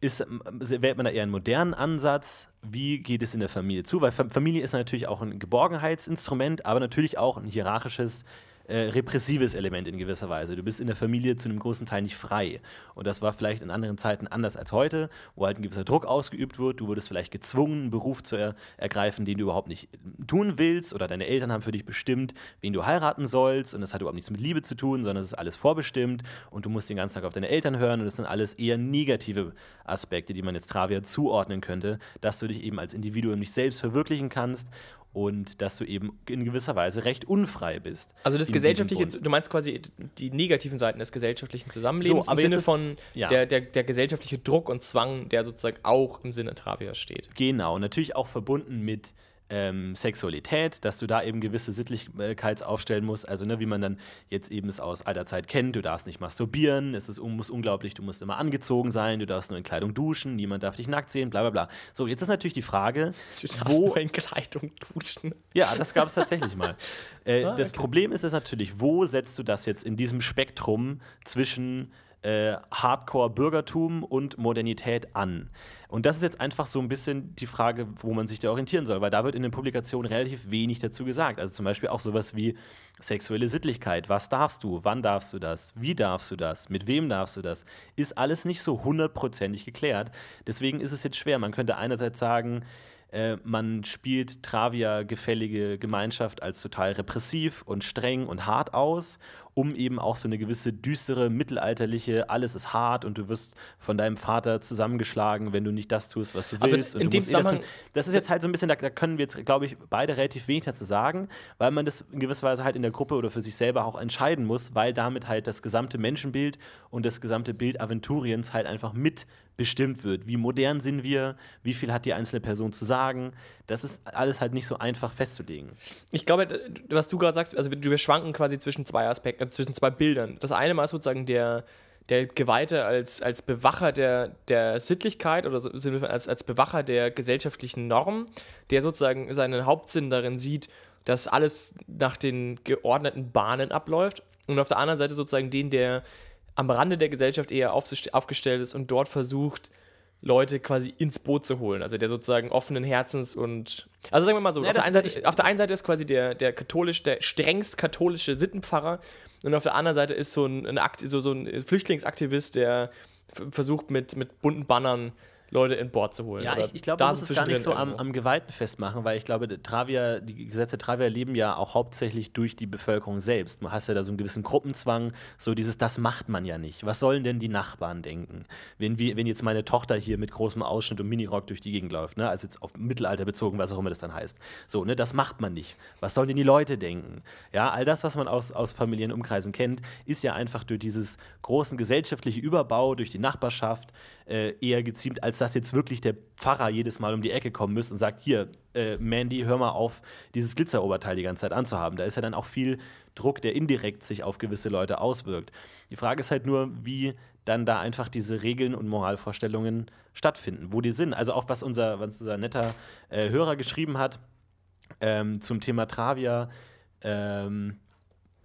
Ist, ähm, wählt man da eher einen modernen Ansatz? Wie geht es in der Familie zu? Weil Fa- Familie ist natürlich auch ein Geborgenheitsinstrument, aber natürlich auch ein hierarchisches, äh, repressives Element in gewisser Weise. Du bist in der Familie zu einem großen Teil nicht frei. Und das war vielleicht in anderen Zeiten anders als heute, wo halt ein gewisser Druck ausgeübt wird. Du wurdest vielleicht gezwungen, einen Beruf zu er ergreifen, den du überhaupt nicht tun willst. Oder deine Eltern haben für dich bestimmt, wen du heiraten sollst. Und das hat überhaupt nichts mit Liebe zu tun, sondern es ist alles vorbestimmt. Und du musst den ganzen Tag auf deine Eltern hören. Und das sind alles eher negative Aspekte, die man jetzt Travia zuordnen könnte, dass du dich eben als Individuum nicht selbst verwirklichen kannst und dass du eben in gewisser Weise recht unfrei bist. Also das gesellschaftliche, du meinst quasi die negativen Seiten des gesellschaftlichen Zusammenlebens So, im Sinne ist- von ja. der, der, der gesellschaftliche Druck und Zwang, der sozusagen auch im Sinne Travias steht. Genau, natürlich auch verbunden mit ähm, Sexualität, dass du da eben gewisse Sittlichkeits aufstellen musst, also ne, wie man dann jetzt eben es aus alter Zeit kennt, du darfst nicht masturbieren, es ist, muss unglaublich, du musst immer angezogen sein, du darfst nur in Kleidung duschen, niemand darf dich nackt sehen, bla bla bla. So, jetzt ist natürlich die Frage, Du darfst wo nur in Kleidung duschen. Ja, das gab es tatsächlich mal. Äh, Ah, das okay. Problem ist es natürlich, wo setzt du das jetzt in diesem Spektrum zwischen äh, Hardcore-Bürgertum und Modernität an? Und das ist jetzt einfach so ein bisschen die Frage, wo man sich da orientieren soll, weil da wird in den Publikationen relativ wenig dazu gesagt. Also zum Beispiel auch sowas wie sexuelle Sittlichkeit. Was darfst du? Wann darfst du das? Wie darfst du das? Mit wem darfst du das? Ist alles nicht so hundertprozentig geklärt. Deswegen ist es jetzt schwer. Man könnte einerseits sagen, äh, man spielt Travia gefällige Gemeinschaft als total repressiv und streng und hart aus, um eben auch so eine gewisse düstere, mittelalterliche, alles ist hart und du wirst von deinem Vater zusammengeschlagen, wenn du nicht das tust, was du Aber willst. und in du dem musst eh das, Zusammenhang- das ist jetzt halt so ein bisschen, da, da können wir jetzt, glaube ich, beide relativ wenig dazu sagen, weil man das in gewisser Weise halt in der Gruppe oder für sich selber auch entscheiden muss, weil damit halt das gesamte Menschenbild und das gesamte Bild Aventuriens halt einfach mitbestimmt wird. Wie modern sind wir? Wie viel hat die einzelne Person zu sagen? Das ist alles halt nicht so einfach festzulegen. Ich glaube, was du gerade sagst, also wir schwanken quasi zwischen zwei Aspekten, also zwischen zwei Bildern. Das eine Mal ist sozusagen der, der Geweihte als, als Bewacher der, der Sittlichkeit oder als, als Bewacher der gesellschaftlichen Norm, der sozusagen seinen Hauptsinn darin sieht, dass alles nach den geordneten Bahnen abläuft. Und auf der anderen Seite sozusagen den, der am Rande der Gesellschaft eher aufgestellt ist und dort versucht, Leute quasi ins Boot zu holen. Also der sozusagen offenen Herzens und. Also sagen wir mal so, Ja, auf, der Seite, auf der einen Seite ist quasi der, der katholisch, der strengst katholische Sittenpfarrer und auf der anderen Seite ist so ein, ein, Akt, so, so ein Flüchtlingsaktivist, der versucht mit, mit bunten Bannern Leute in Bord zu holen. Ja, ich, ich glaube, man muss es gar nicht so am, am Geweihten festmachen, weil ich glaube, Travia, die Gesetze Travia leben ja auch hauptsächlich durch die Bevölkerung selbst. Du hast ja da so einen gewissen Gruppenzwang, so dieses, das macht man ja nicht. Was sollen denn die Nachbarn denken? Wenn, wir, wenn jetzt meine Tochter hier mit großem Ausschnitt und Minirock durch die Gegend läuft, ne? also jetzt auf Mittelalter bezogen, was auch immer das dann heißt. So, ne, das macht man nicht. Was sollen denn die Leute denken? Ja, all das, was man aus, aus familiären Umkreisen kennt, ist ja einfach durch dieses großen gesellschaftliche Überbau, durch die Nachbarschaft äh, eher geziemt, als dass jetzt wirklich der Pfarrer jedes Mal um die Ecke kommen müsste und sagt, hier, äh, Mandy, hör mal auf, dieses Glitzeroberteil die ganze Zeit anzuhaben. Da ist ja dann auch viel Druck, der indirekt sich auf gewisse Leute auswirkt. Die Frage ist halt nur, wie dann da einfach diese Regeln und Moralvorstellungen stattfinden, wo die sind. Also auch was unser, was unser netter äh, Hörer geschrieben hat ähm, zum Thema Travia. Ähm,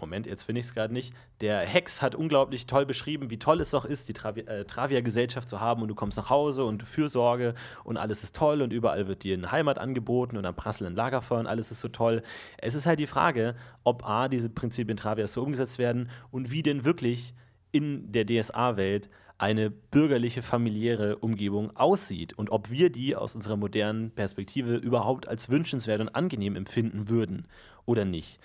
Moment, jetzt finde ich es gerade nicht. Der Hex hat unglaublich toll beschrieben, wie toll es doch ist, die Travi äh, Travia-Gesellschaft zu haben und du kommst nach Hause und Fürsorge und alles ist toll und überall wird dir eine Heimat angeboten und am prasselnden Lagerfeuer und alles ist so toll. Es ist halt die Frage, ob A, diese Prinzipien Travias so umgesetzt werden und wie denn wirklich in der DSA-Welt eine bürgerliche, familiäre Umgebung aussieht und ob wir die aus unserer modernen Perspektive überhaupt als wünschenswert und angenehm empfinden würden oder nicht.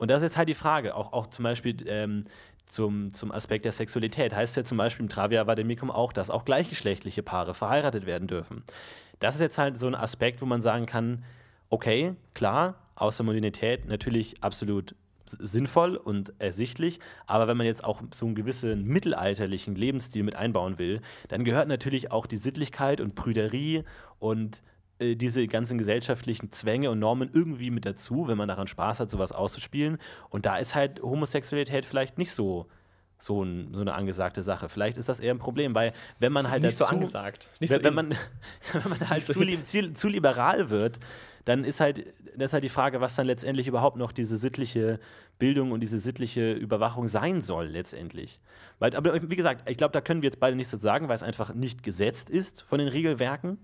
Und das ist jetzt halt die Frage, auch, auch zum Beispiel ähm, zum, zum Aspekt der Sexualität. Heißt ja zum Beispiel im Travia Vademicum auch, dass auch gleichgeschlechtliche Paare verheiratet werden dürfen. Das ist jetzt halt so ein Aspekt, wo man sagen kann, okay, klar, Außermodernität natürlich absolut sinnvoll und ersichtlich, aber wenn man jetzt auch so einen gewissen mittelalterlichen Lebensstil mit einbauen will, dann gehört natürlich auch die Sittlichkeit und Prüderie und äh, diese ganzen gesellschaftlichen Zwänge und Normen irgendwie mit dazu, wenn man daran Spaß hat, sowas auszuspielen. Und da ist halt Homosexualität vielleicht nicht so so, ein, so, eine angesagte Sache. Vielleicht ist das eher ein Problem, weil wenn man halt nicht dazu, so angesagt, nicht wenn, so wenn, man, wenn man halt so zu, li zu, zu, liberal wird, dann ist halt, das ist halt die Frage, was dann letztendlich überhaupt noch diese sittliche Bildung und diese sittliche Überwachung sein soll letztendlich. Weil, aber wie gesagt, ich glaube, da können wir jetzt beide nichts dazu sagen, weil es einfach nicht gesetzt ist von den Regelwerken.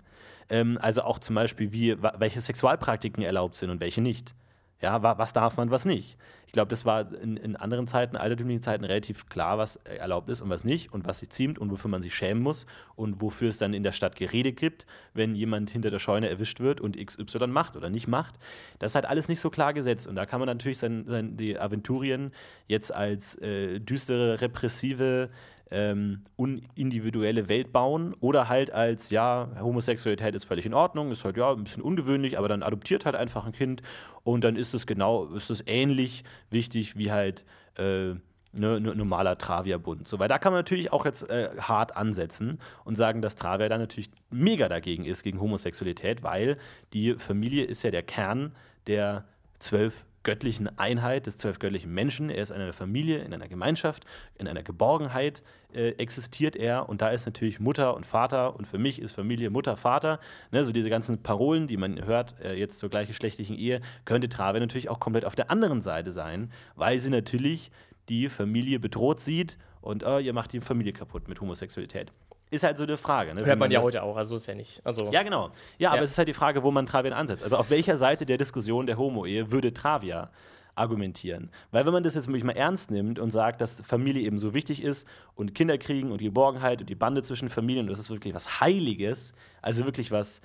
Ähm, also auch zum Beispiel, wie, welche Sexualpraktiken erlaubt sind und welche nicht. Ja, was darf man, was nicht. Ich glaube, das war in, in, anderen Zeiten, altertümlichen Zeiten, relativ klar, was erlaubt ist und was nicht und was sich ziemt und wofür man sich schämen muss und wofür es dann in der Stadt Gerede gibt, wenn jemand hinter der Scheune erwischt wird und XY macht oder nicht macht. Das ist halt alles nicht so klar gesetzt und da kann man natürlich sein, sein, die Aventurien jetzt als äh, düstere, repressive ähm, unindividuelle Welt bauen oder halt als, ja, Homosexualität ist völlig in Ordnung, ist halt ja ein bisschen ungewöhnlich, aber dann adoptiert halt einfach ein Kind und dann ist es genau, ist es ähnlich wichtig wie halt äh, ne, ne, normaler Travia-Bund. So, weil da kann man natürlich auch jetzt äh, hart ansetzen und sagen, dass Travia da natürlich mega dagegen ist, gegen Homosexualität, weil die Familie ist ja der Kern der zwölf göttlichen Einheit des zwölf göttlichen Menschen. Er ist in einer Familie, in einer Gemeinschaft, in einer Geborgenheit äh, existiert er. Und da ist natürlich Mutter und Vater. Und für mich ist Familie Mutter, Vater. Ne, so diese ganzen Parolen, die man hört, äh, jetzt zur gleichgeschlechtlichen Ehe, könnte Trave natürlich auch komplett auf der anderen Seite sein, weil sie natürlich die Familie bedroht sieht und oh, ihr macht die Familie kaputt mit Homosexualität. Ist halt so eine Frage. Ne? Hört man, man ja heute auch, also ist ja nicht. Also ja, genau. Ja, ja, aber es ist halt die Frage, wo man Travian ansetzt. Also auf welcher Seite der Diskussion der Homo-Ehe würde Travia argumentieren? Weil wenn man das jetzt wirklich mal ernst nimmt und sagt, dass Familie eben so wichtig ist und Kinder kriegen und die Geborgenheit und die Bande zwischen Familien, und das ist wirklich was Heiliges, also wirklich was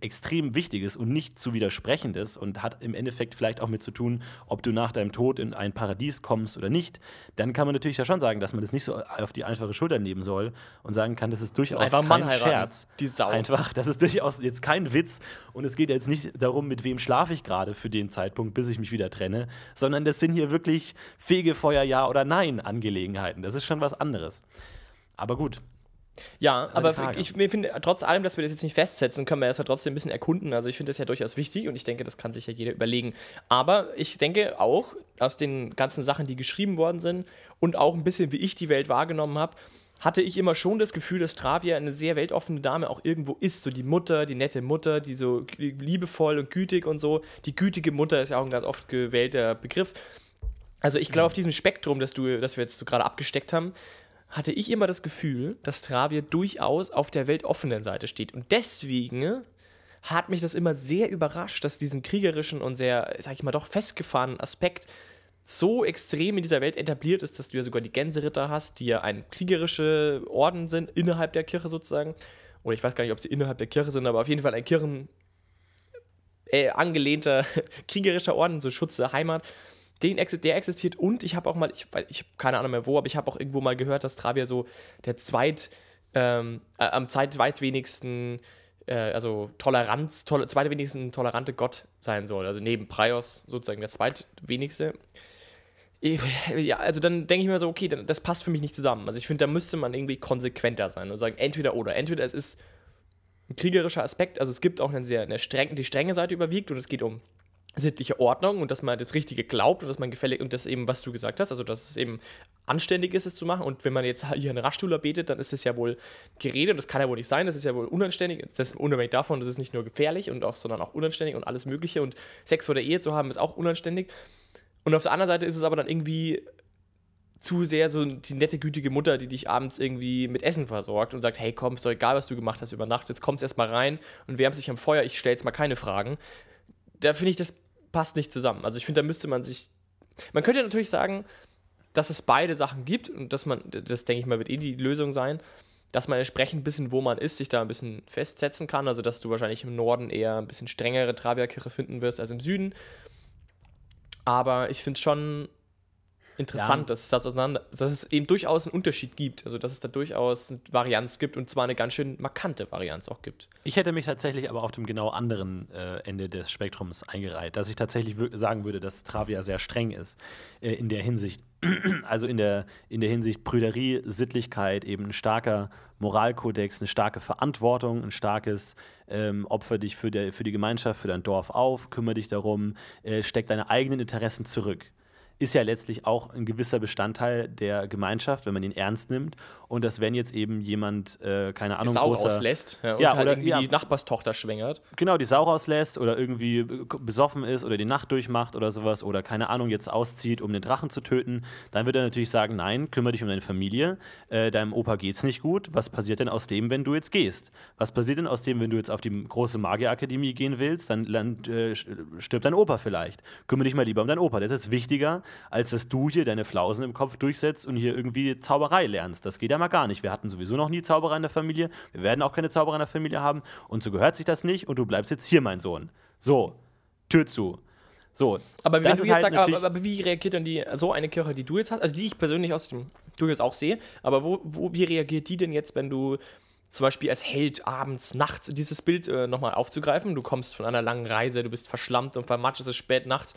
extrem Wichtiges und nicht zu widersprechendes und hat im Endeffekt vielleicht auch mit zu tun, ob du nach deinem Tod in ein Paradies kommst oder nicht, dann kann man natürlich ja schon sagen, dass man das nicht so auf die einfache Schulter nehmen soll und sagen kann, das ist durchaus Einfach kein Scherz. Die Sau. Einfach, das ist durchaus jetzt kein Witz und es geht jetzt nicht darum, mit wem schlafe ich gerade für den Zeitpunkt, bis ich mich wieder trenne, sondern das sind hier wirklich Fegefeuer ja oder nein Angelegenheiten. Das ist schon was anderes. Aber gut, ja, aber ich finde, trotz allem, dass wir das jetzt nicht festsetzen, können wir das ja trotzdem ein bisschen erkunden. Also ich finde das ja durchaus wichtig und ich denke, das kann sich ja jeder überlegen. Aber ich denke auch, aus den ganzen Sachen, die geschrieben worden sind und auch ein bisschen, wie ich die Welt wahrgenommen habe, hatte ich immer schon das Gefühl, dass Travia eine sehr weltoffene Dame auch irgendwo ist. So die Mutter, die nette Mutter, die so liebevoll und gütig und so. Die gütige Mutter ist ja auch ein ganz oft gewählter Begriff. Also ich glaube, auf diesem Spektrum, das, du, das wir jetzt so gerade abgesteckt haben, hatte ich immer das Gefühl, dass Travia durchaus auf der weltoffenen Seite steht. Und deswegen hat mich das immer sehr überrascht, dass diesen kriegerischen und sehr, sag ich mal, doch festgefahrenen Aspekt so extrem in dieser Welt etabliert ist, dass du ja sogar die Gänseritter hast, die ja ein kriegerische Orden sind, innerhalb der Kirche sozusagen. Oder ich weiß gar nicht, ob sie innerhalb der Kirche sind, aber auf jeden Fall ein Kirchen äh, angelehnter kriegerischer Orden, so Schutz der Heimat den, der existiert und ich habe auch mal, ich, ich habe keine Ahnung mehr wo, aber ich habe auch irgendwo mal gehört, dass Travia so der zweit, ähm, äh, am zweitwenigsten, äh, also Toleranz, tol zweitwenigsten tolerante Gott sein soll. Also neben Prios sozusagen der zweitwenigste. Ja, also dann denke ich mir so, okay, das passt für mich nicht zusammen. Also ich finde, da müsste man irgendwie konsequenter sein und sagen, entweder oder. Entweder es ist ein kriegerischer Aspekt, also es gibt auch eine sehr, eine streng, die strenge Seite überwiegt und es geht um sittliche Ordnung und dass man das Richtige glaubt und dass man gefällig und das eben, was du gesagt hast, also dass es eben anständig ist, es zu machen. Und wenn man jetzt hier einen Raststuhler betet, dann ist es ja wohl Gerede und das kann ja wohl nicht sein, das ist ja wohl unanständig. Das ist unabhängig davon, das ist nicht nur gefährlich und auch, sondern auch unanständig und alles Mögliche. Und Sex vor der Ehe zu haben, ist auch unanständig. Und auf der anderen Seite ist es aber dann irgendwie zu sehr so die nette, gütige Mutter, die dich abends irgendwie mit Essen versorgt und sagt, hey komm, ist doch egal, was du gemacht hast über Nacht, jetzt kommst erst mal rein und wärmst dich am Feuer, ich stelle jetzt mal keine Fragen. Da finde ich, das passt nicht zusammen. Also ich finde, da müsste man sich. Man könnte natürlich sagen, dass es beide Sachen gibt und dass man, das denke ich mal, wird eh die Lösung sein, dass man entsprechend ein bisschen, wo man ist, sich da ein bisschen festsetzen kann. Also, dass du wahrscheinlich im Norden eher ein bisschen strengere Travia-Kirche finden wirst als im Süden. Aber ich finde es schon interessant, ja. dass, es das auseinander, dass es eben durchaus einen Unterschied gibt. Also, dass es da durchaus eine Varianz gibt und zwar eine ganz schön markante Varianz auch gibt. Ich hätte mich tatsächlich aber auf dem genau anderen äh, Ende des Spektrums eingereiht, dass ich tatsächlich sagen würde, dass Travia sehr streng ist äh, in der Hinsicht. also in der, in der Hinsicht Prüderie, Sittlichkeit, eben ein starker Moralkodex, eine starke Verantwortung, ein starkes ähm, Opfer dich für, der, für die Gemeinschaft, für dein Dorf auf, kümmere dich darum, äh, steck deine eigenen Interessen zurück ist ja letztlich auch ein gewisser Bestandteil der Gemeinschaft, wenn man ihn ernst nimmt. Und dass wenn jetzt eben jemand, äh, keine Ahnung, die Sau großer, auslässt ja, ja, halt oder irgendwie ja, die Nachbarstochter schwängert. Genau, die Sau rauslässt oder irgendwie besoffen ist oder die Nacht durchmacht oder sowas oder keine Ahnung, jetzt auszieht, um den Drachen zu töten, dann wird er natürlich sagen, nein, kümmere dich um deine Familie, äh, deinem Opa geht's nicht gut. Was passiert denn aus dem, wenn du jetzt gehst? Was passiert denn aus dem, wenn du jetzt auf die große Magierakademie gehen willst? Dann, dann äh, stirbt dein Opa vielleicht. Kümmere dich mal lieber um deinen Opa. Das ist jetzt wichtiger, als dass du hier deine Flausen im Kopf durchsetzt und hier irgendwie Zauberei lernst. Das geht ja mal gar nicht. Wir hatten sowieso noch nie Zauberer in der Familie. Wir werden auch keine Zauberer in der Familie haben. Und so gehört sich das nicht. Und du bleibst jetzt hier, mein Sohn. So, Tür zu. So, aber wenn du jetzt halt sagst, aber, aber, wie reagiert dann die, so eine Kirche, die du jetzt hast, also die ich persönlich aus dem durchaus auch sehe, aber wo, wo, wie reagiert die denn jetzt, wenn du zum Beispiel als Held abends, nachts dieses Bild äh, nochmal aufzugreifen, du kommst von einer langen Reise, du bist verschlammt und vermatscht, es ist spät nachts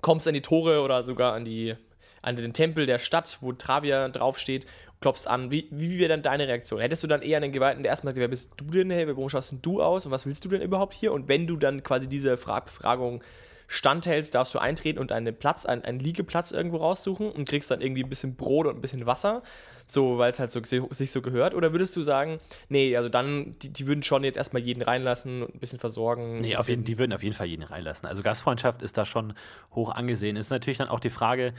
kommst an die Tore oder sogar an, die, an den Tempel der Stadt, wo Travia draufsteht, klopfst an. Wie, wie wäre dann deine Reaktion? Hättest du dann eher einen Geweihten, der erstmal sagt, wer bist du denn, hey, warum schaust denn du aus und was willst du denn überhaupt hier? Und wenn du dann quasi diese Fra Befragung standhältst, darfst du eintreten und einen Platz, einen, einen Liegeplatz irgendwo raussuchen und kriegst dann irgendwie ein bisschen Brot und ein bisschen Wasser so, weil es halt so, sich so gehört? Oder würdest du sagen, nee, also dann, die, die würden schon jetzt erstmal jeden reinlassen und ein bisschen versorgen? Nee, auf jeden, die würden auf jeden Fall jeden reinlassen. Also Gastfreundschaft ist da schon hoch angesehen. Ist natürlich dann auch die Frage,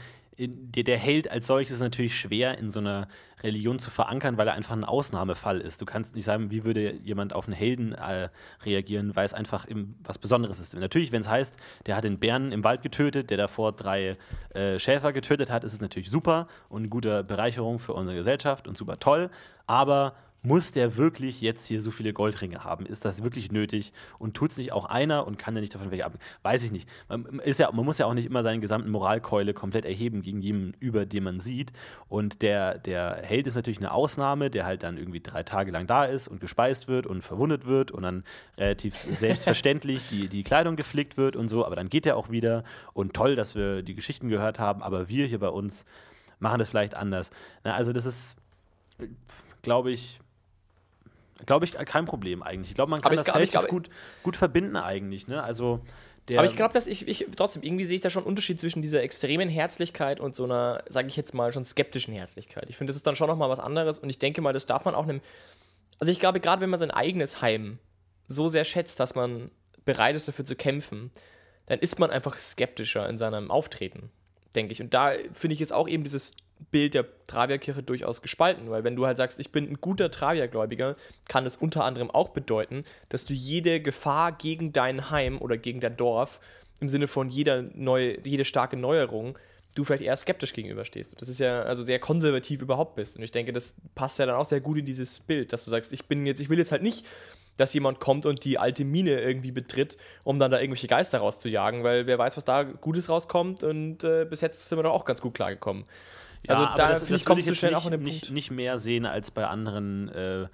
der, der Held als solches ist natürlich schwer in so einer Religion zu verankern, weil er einfach ein Ausnahmefall ist. Du kannst nicht sagen, wie würde jemand auf einen Helden äh, reagieren, weil es einfach im, was Besonderes ist. Natürlich, wenn es heißt, der hat den Bären im Wald getötet, der davor drei äh, Schäfer getötet hat, ist es natürlich super und eine gute Bereicherung für unsere Gesellschaft und super toll. Aber muss der wirklich jetzt hier so viele Goldringe haben? Ist das wirklich nötig? Und tut es nicht auch einer und kann der nicht davon welche ab? Weiß ich nicht. Man, ist ja, man muss ja auch nicht immer seinen gesamten Moralkeule komplett erheben gegen jemanden, über den man sieht. Und der, der Held ist natürlich eine Ausnahme, der halt dann irgendwie drei Tage lang da ist und gespeist wird und verwundet wird und dann relativ selbstverständlich die, die Kleidung geflickt wird und so. Aber dann geht er auch wieder. Und toll, dass wir die Geschichten gehört haben. Aber wir hier bei uns machen das vielleicht anders. Na, also das ist, glaube ich, Glaube ich, kein Problem eigentlich. Ich glaube, man kann das relativ glaub, gut, gut verbinden eigentlich. Ne? Also aber ich glaube, dass ich, ich trotzdem, irgendwie sehe ich da schon einen Unterschied zwischen dieser extremen Herzlichkeit und so einer, sage ich jetzt mal, schon skeptischen Herzlichkeit. Ich finde, das ist dann schon nochmal was anderes und ich denke mal, das darf man auch einem. Also ich glaube, gerade wenn man sein eigenes Heim so sehr schätzt, dass man bereit ist, dafür zu kämpfen, dann ist man einfach skeptischer in seinem Auftreten, denke ich. Und da finde ich es auch eben dieses Bild der Travierkirche durchaus gespalten, weil wenn du halt sagst, ich bin ein guter Traviergläubiger, kann es unter anderem auch bedeuten, dass du jede Gefahr gegen dein Heim oder gegen dein Dorf im Sinne von jeder neue, jede starke Neuerung du vielleicht eher skeptisch gegenüberstehst. Das ist ja also sehr konservativ überhaupt bist. Und ich denke, das passt ja dann auch sehr gut in dieses Bild, dass du sagst, ich bin jetzt, ich will jetzt halt nicht, dass jemand kommt und die alte Mine irgendwie betritt, um dann da irgendwelche Geister rauszujagen, weil wer weiß, was da Gutes rauskommt und äh, bis jetzt sind wir da auch ganz gut klargekommen. Ja, also da das, das kommst du schnell auch in den nicht, Punkt. Nicht mehr sehen als bei anderen äh,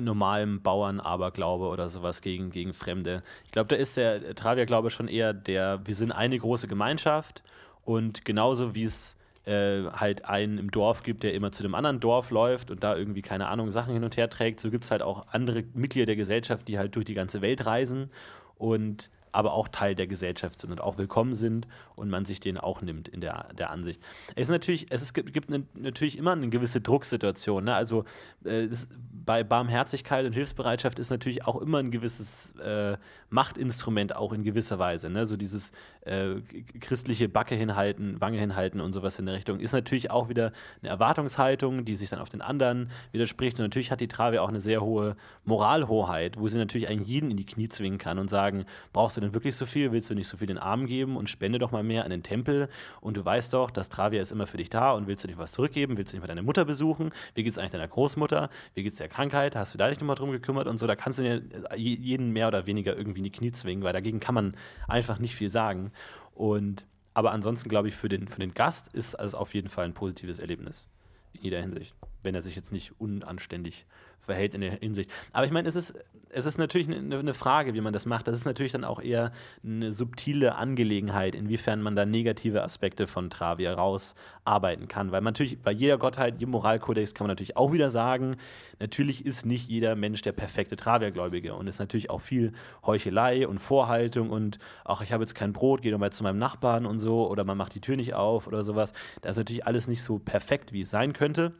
normalen Bauern Aberglaube oder sowas gegen, gegen Fremde. Ich glaube, da ist der Travia-Glaube schon eher der, wir sind eine große Gemeinschaft und genauso wie es äh, halt einen im Dorf gibt, der immer zu dem anderen Dorf läuft und da irgendwie, keine Ahnung, Sachen hin und her trägt, so gibt es halt auch andere Mitglieder der Gesellschaft, die halt durch die ganze Welt reisen und aber auch Teil der Gesellschaft sind und auch willkommen sind und man sich den auch nimmt in der, der Ansicht. Es ist natürlich, es ist, gibt eine, natürlich immer eine gewisse Drucksituation. Ne? Also äh, es, bei Barmherzigkeit und Hilfsbereitschaft ist natürlich auch immer ein gewisses äh, Machtinstrument, auch in gewisser Weise. Ne? So dieses äh, christliche Backe hinhalten, Wange hinhalten und sowas in der Richtung ist natürlich auch wieder eine Erwartungshaltung, die sich dann auf den anderen widerspricht. Und natürlich hat die Trave auch eine sehr hohe Moralhoheit, wo sie natürlich einen jeden in die Knie zwingen kann und sagen, brauchst du denn wirklich so viel? Willst du nicht so viel den Armen geben und spende doch mal mehr an den Tempel? Und du weißt doch, dass Travia ist immer für dich da und willst du nicht was zurückgeben? Willst du nicht mal deine Mutter besuchen? Wie geht es eigentlich deiner Großmutter? Wie geht es der Krankheit? Hast du da nicht nochmal drum gekümmert und so? Da kannst du dir jeden mehr oder weniger irgendwie in die Knie zwingen, weil dagegen kann man einfach nicht viel sagen. Und aber ansonsten glaube ich, für den, für den Gast ist es auf jeden Fall ein positives Erlebnis. In jeder Hinsicht. Wenn er sich jetzt nicht unanständig verhält in der Hinsicht. Aber ich meine, es ist, es ist natürlich eine, eine, Frage, wie man das macht. Das ist natürlich dann auch eher eine subtile Angelegenheit, inwiefern man da negative Aspekte von Travia rausarbeiten kann. Weil man natürlich bei jeder Gottheit, jedem Moralkodex kann man natürlich auch wieder sagen, natürlich ist nicht jeder Mensch der perfekte Travia-Gläubige und ist natürlich auch viel Heuchelei und Vorhaltung und auch ich habe jetzt kein Brot, gehe doch mal zu meinem Nachbarn und so oder man macht die Tür nicht auf oder sowas. Da ist natürlich alles nicht so perfekt, wie es sein könnte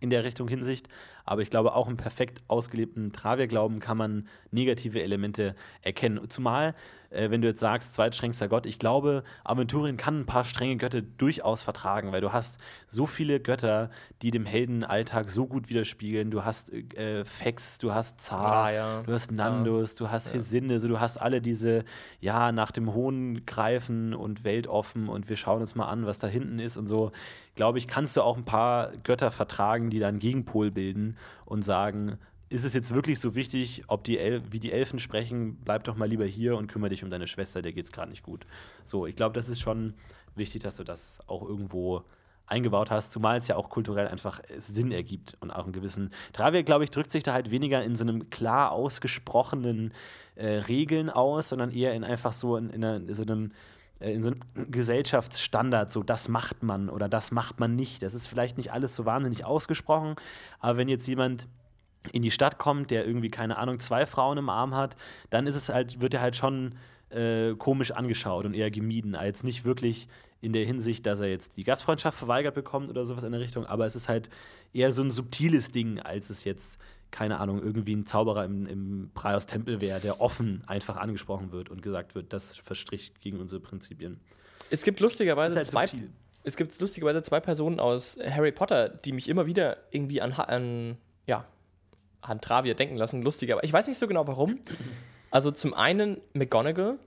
in der Richtung Hinsicht. Aber ich glaube, auch im perfekt ausgelebten Travia-Glauben kann man negative Elemente erkennen. Zumal, äh, wenn du jetzt sagst, zweitstrengster Gott, ich glaube, Aventurien kann ein paar strenge Götter durchaus vertragen, weil du hast so viele Götter, die dem Heldenalltag so gut widerspiegeln. Du hast äh, Fex, du hast Zar, ah, ja. du hast Nandus, du hast ja. Hesinde, also du hast alle diese, ja, nach dem Hohen greifen und weltoffen und wir schauen uns mal an, was da hinten ist und so. Glaube ich, kannst du auch ein paar Götter vertragen, die dann Gegenpol bilden und sagen, ist es jetzt wirklich so wichtig, ob die El wie die Elfen sprechen, bleib doch mal lieber hier und kümmere dich um deine Schwester, der geht es gerade nicht gut. So, ich glaube, das ist schon wichtig, dass du das auch irgendwo eingebaut hast, zumal es ja auch kulturell einfach Sinn ergibt und auch einen gewissen. Travia, glaube ich, drückt sich da halt weniger in so einem klar ausgesprochenen äh, Regeln aus, sondern eher in einfach so in, in, einer, in so einem äh, in so einem Gesellschaftsstandard, so das macht man oder das macht man nicht. Das ist vielleicht nicht alles so wahnsinnig ausgesprochen, aber wenn jetzt jemand in die Stadt kommt, der irgendwie, keine Ahnung, zwei Frauen im Arm hat, dann ist es halt, wird er halt schon äh, komisch angeschaut und eher gemieden, als nicht wirklich in der Hinsicht, dass er jetzt die Gastfreundschaft verweigert bekommt oder sowas in der Richtung, aber es ist halt eher so ein subtiles Ding, als es jetzt, keine Ahnung, irgendwie ein Zauberer im, im Praios Tempel wäre, der offen einfach angesprochen wird und gesagt wird, das verstricht gegen unsere Prinzipien. Es gibt lustigerweise halt zwei. Subtil. Es gibt lustigerweise zwei Personen aus Harry Potter, die mich immer wieder irgendwie an, an ja, an Travia denken lassen. Lustiger, aber ich weiß nicht so genau warum. Also zum einen McGonagall.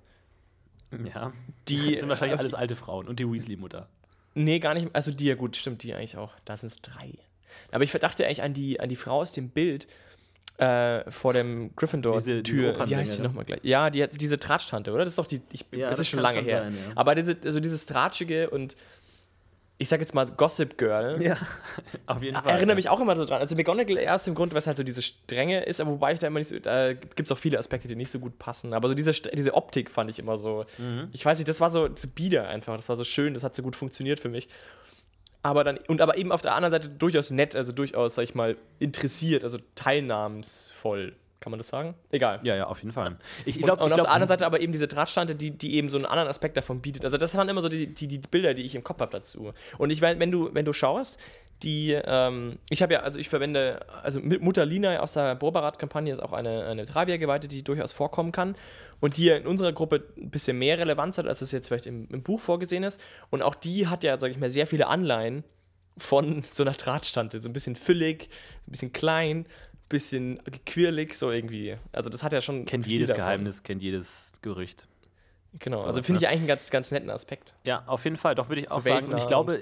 Ja. Die das sind wahrscheinlich alles alte Frauen und die Weasley-Mutter. Nee, gar nicht. Also die ja gut, stimmt, die eigentlich auch. Da sind es drei. Aber ich dachte eigentlich an die, an die Frau aus dem Bild äh, vor dem Gryffindor-Tür. Wie heißt die nochmal gleich? Ja, die, diese Tratsch-Tante, oder? Das ist doch die. Ich, ja, das, das ist schon lange her. Sein, ja. Aber diese, also dieses Tratschige und ich sag jetzt mal Gossip Girl. Ja, auf jeden Fall. Erinnere mich auch immer so dran. Also McGonagall erst im Grund, was halt so diese Strenge ist, aber wobei ich da immer nicht so, da gibt es auch viele Aspekte, die nicht so gut passen. Aber so diese, diese Optik fand ich immer so, mhm. ich weiß nicht, das war so, so bieder einfach, das war so schön, das hat so gut funktioniert für mich. Aber dann, und aber eben auf der anderen Seite durchaus nett, also durchaus, sag ich mal, interessiert, also teilnahmsvoll. Kann man das sagen? Egal. Ja, ja, auf jeden Fall. Ich, ich glaub, und, und auf der anderen Seite aber eben diese Drahtstante, die, die eben so einen anderen Aspekt davon bietet. Also das waren immer so die, die, die Bilder, die ich im Kopf habe dazu. Und ich wenn du, wenn du schaust, die, ähm, ich habe ja, also ich verwende, also Mutter Lina aus der Bobarat-Kampagne ist auch eine, eine Travia-Geweihte, die durchaus vorkommen kann und die in unserer Gruppe ein bisschen mehr Relevanz hat, als es jetzt vielleicht im, im Buch vorgesehen ist. Und auch die hat ja, sage ich mal, sehr viele Anleihen von so einer Drahtstante, so ein bisschen füllig, ein bisschen klein bisschen quirlig, so irgendwie. Also das hat ja schon. Kennt jedes davon. Geheimnis, kennt jedes Gerücht. Genau, also finde ich eigentlich einen ganz, ganz netten Aspekt. Ja, auf jeden Fall, doch würde ich auch sagen. Und ich glaube,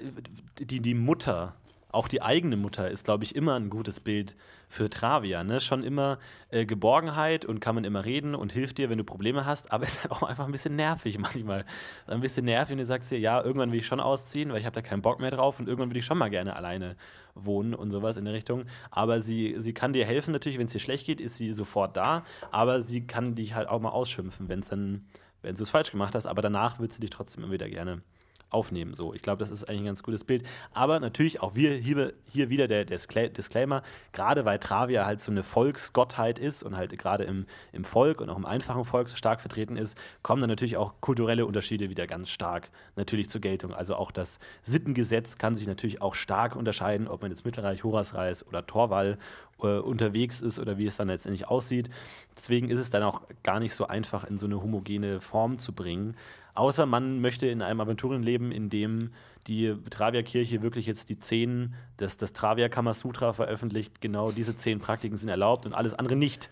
die, die Mutter auch die eigene Mutter ist, glaube ich, immer ein gutes Bild für Travia. Ne? Schon immer äh, Geborgenheit und kann man immer reden und hilft dir, wenn du Probleme hast, aber ist halt auch einfach ein bisschen nervig manchmal. Ein bisschen nervig, wenn du sagst dir, ja, irgendwann will ich schon ausziehen, weil ich habe da keinen Bock mehr drauf und irgendwann will ich schon mal gerne alleine wohnen und sowas in der Richtung. Aber sie, sie kann dir helfen natürlich, wenn es dir schlecht geht, ist sie sofort da, aber sie kann dich halt auch mal ausschimpfen, wenn es dann, wenn du es falsch gemacht hast, aber danach wird sie dich trotzdem immer wieder gerne aufnehmen. So, ich glaube, das ist eigentlich ein ganz gutes Bild. Aber natürlich auch wir hier, hier wieder der, der Disclaimer, gerade weil Travia halt so eine Volksgottheit ist und halt gerade im, im Volk und auch im einfachen Volk so stark vertreten ist, kommen dann natürlich auch kulturelle Unterschiede wieder ganz stark natürlich zur Geltung. Also auch das Sittengesetz kann sich natürlich auch stark unterscheiden, ob man jetzt Mittelreich, Horasreis oder Torwall äh, unterwegs ist oder wie es dann letztendlich aussieht. Deswegen ist es dann auch gar nicht so einfach in so eine homogene Form zu bringen. Außer man möchte in einem Aventurien leben, in dem die Travia-Kirche wirklich jetzt die zehn, das, das Travia Kamasutra veröffentlicht, genau diese zehn Praktiken sind erlaubt und alles andere nicht.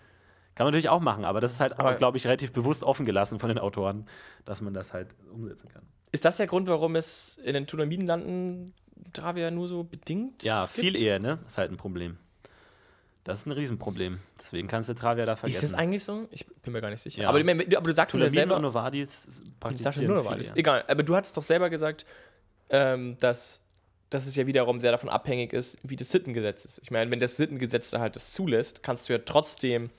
Kann man natürlich auch machen, aber das ist halt, Aber- glaube ich, relativ bewusst offen gelassen von den Autoren, dass man das halt umsetzen kann. Ist das der Grund, warum es in den Tulamiden-Landen Travia nur so bedingt Ja, viel gibt? eher, ne? Ist halt ein Problem. Das ist ein Riesenproblem. Deswegen kannst du Travia da Ist vergessen. das eigentlich so? Ich bin mir gar nicht sicher. Ja. Aber, du- aber du sagst es ja selber. Novadis praktizieren alles. eher. Egal, aber du hattest doch selber gesagt, ähm, dass, dass es ja wiederum sehr davon abhängig ist, wie das Sittengesetz ist. Ich meine, wenn das Sittengesetz da halt das zulässt, kannst du ja trotzdem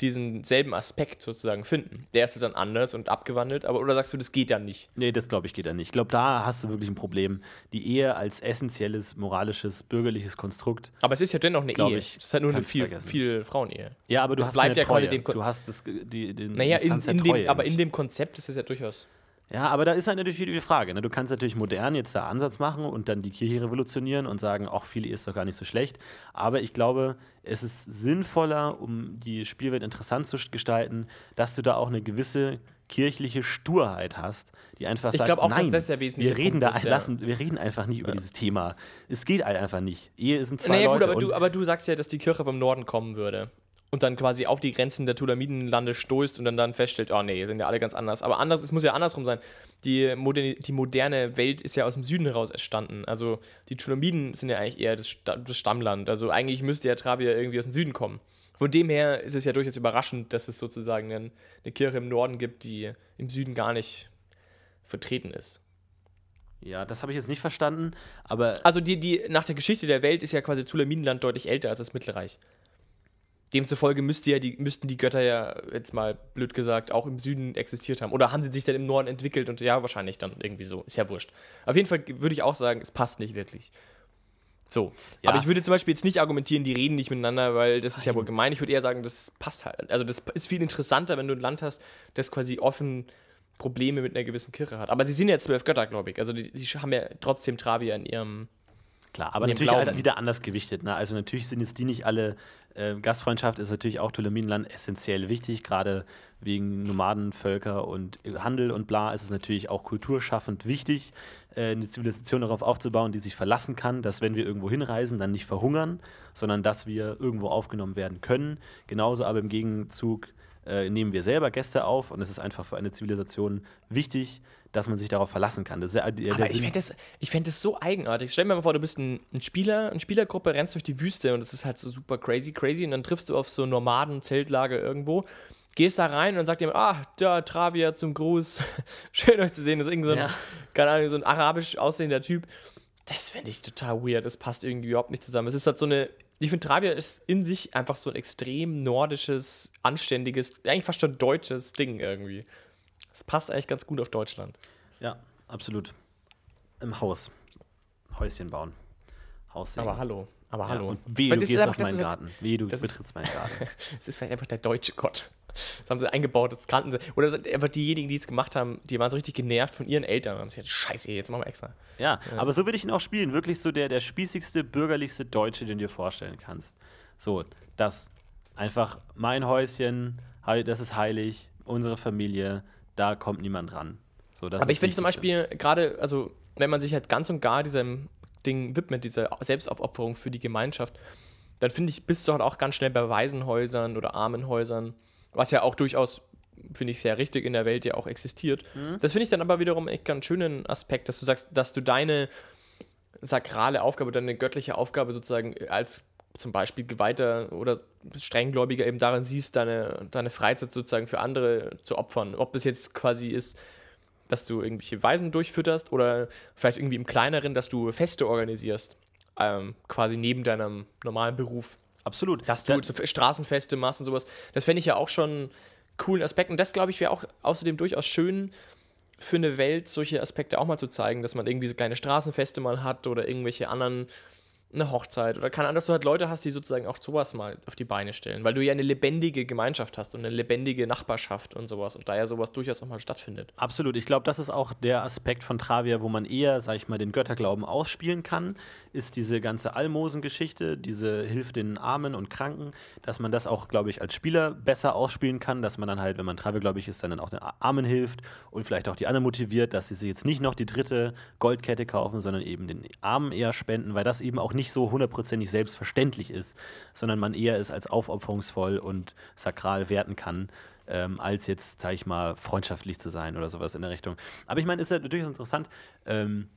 diesen selben Aspekt sozusagen finden. Der ist dann anders und abgewandelt, aber oder sagst du, das geht dann nicht? Nee, das glaube ich geht ja nicht. Ich glaube, da hast du wirklich ein Problem. Die Ehe als essentielles, moralisches, bürgerliches Konstrukt. Aber es ist ja dennoch eine Ehe. ich, es ist halt nur eine viel, vergessen. viel Frauenehe. Ja, aber du Das hast bleibt keine ja Treue. dem Kon- du hast das, die, den Naja, in, in dem, aber in dem Konzept ist es ja durchaus. Ja, aber da ist halt natürlich wieder die Frage. Ne? Du kannst natürlich modern jetzt da Ansatz machen und dann die Kirche revolutionieren und sagen, auch viele ist doch gar nicht so schlecht. Aber ich glaube, es ist sinnvoller, um die Spielwelt interessant zu gestalten, dass du da auch eine gewisse kirchliche Sturheit hast, die einfach Ich sagt, glaube auch, dass nein, das wir reden Punkt da, ist, ja. lassen, wir reden einfach nicht über dieses Thema. Es geht halt einfach nicht. Ehe sind zwei Naja, gut, Leute aber und du, aber du sagst ja, dass die Kirche vom Norden kommen würde. Und dann quasi auf die Grenzen der Tulamidenlande stoßt und dann, dann feststellt, oh nee, sind ja alle ganz anders. Aber anders, es muss ja andersrum sein. Die, moderne, die moderne Welt ist ja aus dem Süden heraus entstanden. Also die Tulamiden sind ja eigentlich eher das, das Stammland. Also eigentlich müsste ja Travia irgendwie aus dem Süden kommen. Von dem her ist es ja durchaus überraschend, dass es sozusagen einen, eine Kirche im Norden gibt, die im Süden gar nicht vertreten ist. ja, das habe ich jetzt nicht verstanden, aber Also die, die, nach der Geschichte der Welt ist ja quasi Tulamidenland deutlich älter als das Mittelreich. Demzufolge müsste ja die, müssten die Götter ja, jetzt mal blöd gesagt, auch im Süden existiert haben. Oder haben sie sich dann im Norden entwickelt und ja, wahrscheinlich dann irgendwie so. Ist ja wurscht. Auf jeden Fall würde ich auch sagen, es passt nicht wirklich. So. Ja. Aber ich würde zum Beispiel jetzt nicht argumentieren, die reden nicht miteinander, weil das ist ja wohl gemein. Ich würde eher sagen, das passt halt. Also das ist viel interessanter, wenn du ein Land hast, das quasi offen Probleme mit einer gewissen Kirche hat. Aber sie sind ja zwölf Götter, glaube ich. Also die, die haben ja trotzdem Travia in ihrem Klar, aber natürlich Glauben. halt wieder anders gewichtet. Ne? Also natürlich sind jetzt die nicht alle, äh, Gastfreundschaft ist natürlich auch Tulamidenland essentiell wichtig, gerade wegen Nomadenvölker und Handel und bla ist es natürlich auch kulturschaffend wichtig, äh, eine Zivilisation darauf aufzubauen, die sich verlassen kann, dass wenn wir irgendwo hinreisen, dann nicht verhungern, sondern dass wir irgendwo aufgenommen werden können. Genauso aber im Gegenzug äh, nehmen wir selber Gäste auf und es ist einfach für eine Zivilisation wichtig, dass man sich darauf verlassen kann. Das ja, der, Aber der ich fände das, ich fänd das so eigenartig. Stell dir mal vor, du bist ein, ein Spieler, eine Spielergruppe, rennst durch die Wüste und es ist halt so super crazy, crazy und dann triffst du auf so Nomaden-Zeltlager irgendwo, gehst da rein und sagst jemand, ah, da, Travia zum Gruß, schön euch zu sehen, das ist irgend so ein, Ja. keine Ahnung, so ein arabisch aussehender Typ. Das fände ich total weird, das passt irgendwie überhaupt nicht zusammen. Es ist halt so eine, ich finde, Travia ist in sich einfach so ein extrem nordisches, anständiges, eigentlich fast schon deutsches Ding irgendwie. Es passt eigentlich ganz gut auf Deutschland. Ja, absolut. Im Haus. Häuschen bauen. Haus sehen. Aber hallo, aber Ja, hallo. und Das- weh, das du gehst einfach- auf meinen Garten. Weh, du betrittst meinen Garten. Es ist vielleicht einfach der deutsche Gott. Das haben sie eingebaut, das kannten sie. Oder einfach diejenigen, die es gemacht haben, die waren so richtig genervt von ihren Eltern und haben sich jetzt scheiße, jetzt machen wir extra. Ja, aber so will ich ihn auch spielen. Wirklich so der, der spießigste, bürgerlichste Deutsche, den du dir vorstellen kannst. So, das. Einfach mein Häuschen, das ist heilig, unsere Familie, da kommt niemand ran. So, Aber ich finde zum. Beispiel gerade, also wenn man sich halt ganz und gar diesem Ding widmet, dieser Selbstaufopferung für die Gemeinschaft, dann finde ich, bist du halt auch ganz schnell bei Waisenhäusern oder Armenhäusern, was ja auch durchaus, finde ich, sehr richtig in der Welt ja auch existiert. Mhm. Das finde ich dann aber wiederum echt ganz schönen Aspekt, dass du sagst, dass du deine sakrale Aufgabe, deine göttliche Aufgabe sozusagen als zum Beispiel Geweihter oder Strenggläubiger eben darin siehst, deine, deine Freizeit sozusagen für andere zu opfern. Ob das jetzt quasi ist, dass du irgendwelche Weisen durchfütterst oder vielleicht irgendwie im kleineren, dass du Feste organisierst, ähm, quasi neben deinem normalen Beruf. Absolut. Dass du so Straßenfeste machst und sowas. Das fände ich ja auch schon einen coolen Aspekt. Und das, glaube ich, wäre auch außerdem durchaus schön für eine Welt, solche Aspekte auch mal zu zeigen, dass man irgendwie so kleine Straßenfeste mal hat oder irgendwelche anderen, eine Hochzeit oder keine Ahnung, dass du halt Leute hast, die sozusagen auch sowas mal auf die Beine stellen, weil du ja eine lebendige Gemeinschaft hast und eine lebendige Nachbarschaft und sowas und da ja sowas durchaus auch mal stattfindet. Absolut. Ich glaube, das ist auch der Aspekt von Travia, wo man eher, sag ich mal, den Götterglauben ausspielen kann, ist diese ganze Almosengeschichte, diese Hilfe den Armen und Kranken, dass man das auch, glaube ich, als Spieler besser ausspielen kann, dass man dann halt, wenn man Travia, glaube ich, ist, dann auch den Armen hilft und vielleicht auch die anderen motiviert, dass sie sich jetzt nicht noch die dritte Goldkette kaufen, sondern eben den Armen eher spenden, weil das eben auch nicht so hundertprozentig selbstverständlich ist, sondern man eher es als aufopferungsvoll und sakral werten kann, ähm, als jetzt, sag ich mal, freundschaftlich zu sein oder sowas in der Richtung. Aber ich meine, ist ja durchaus interessant, ähm,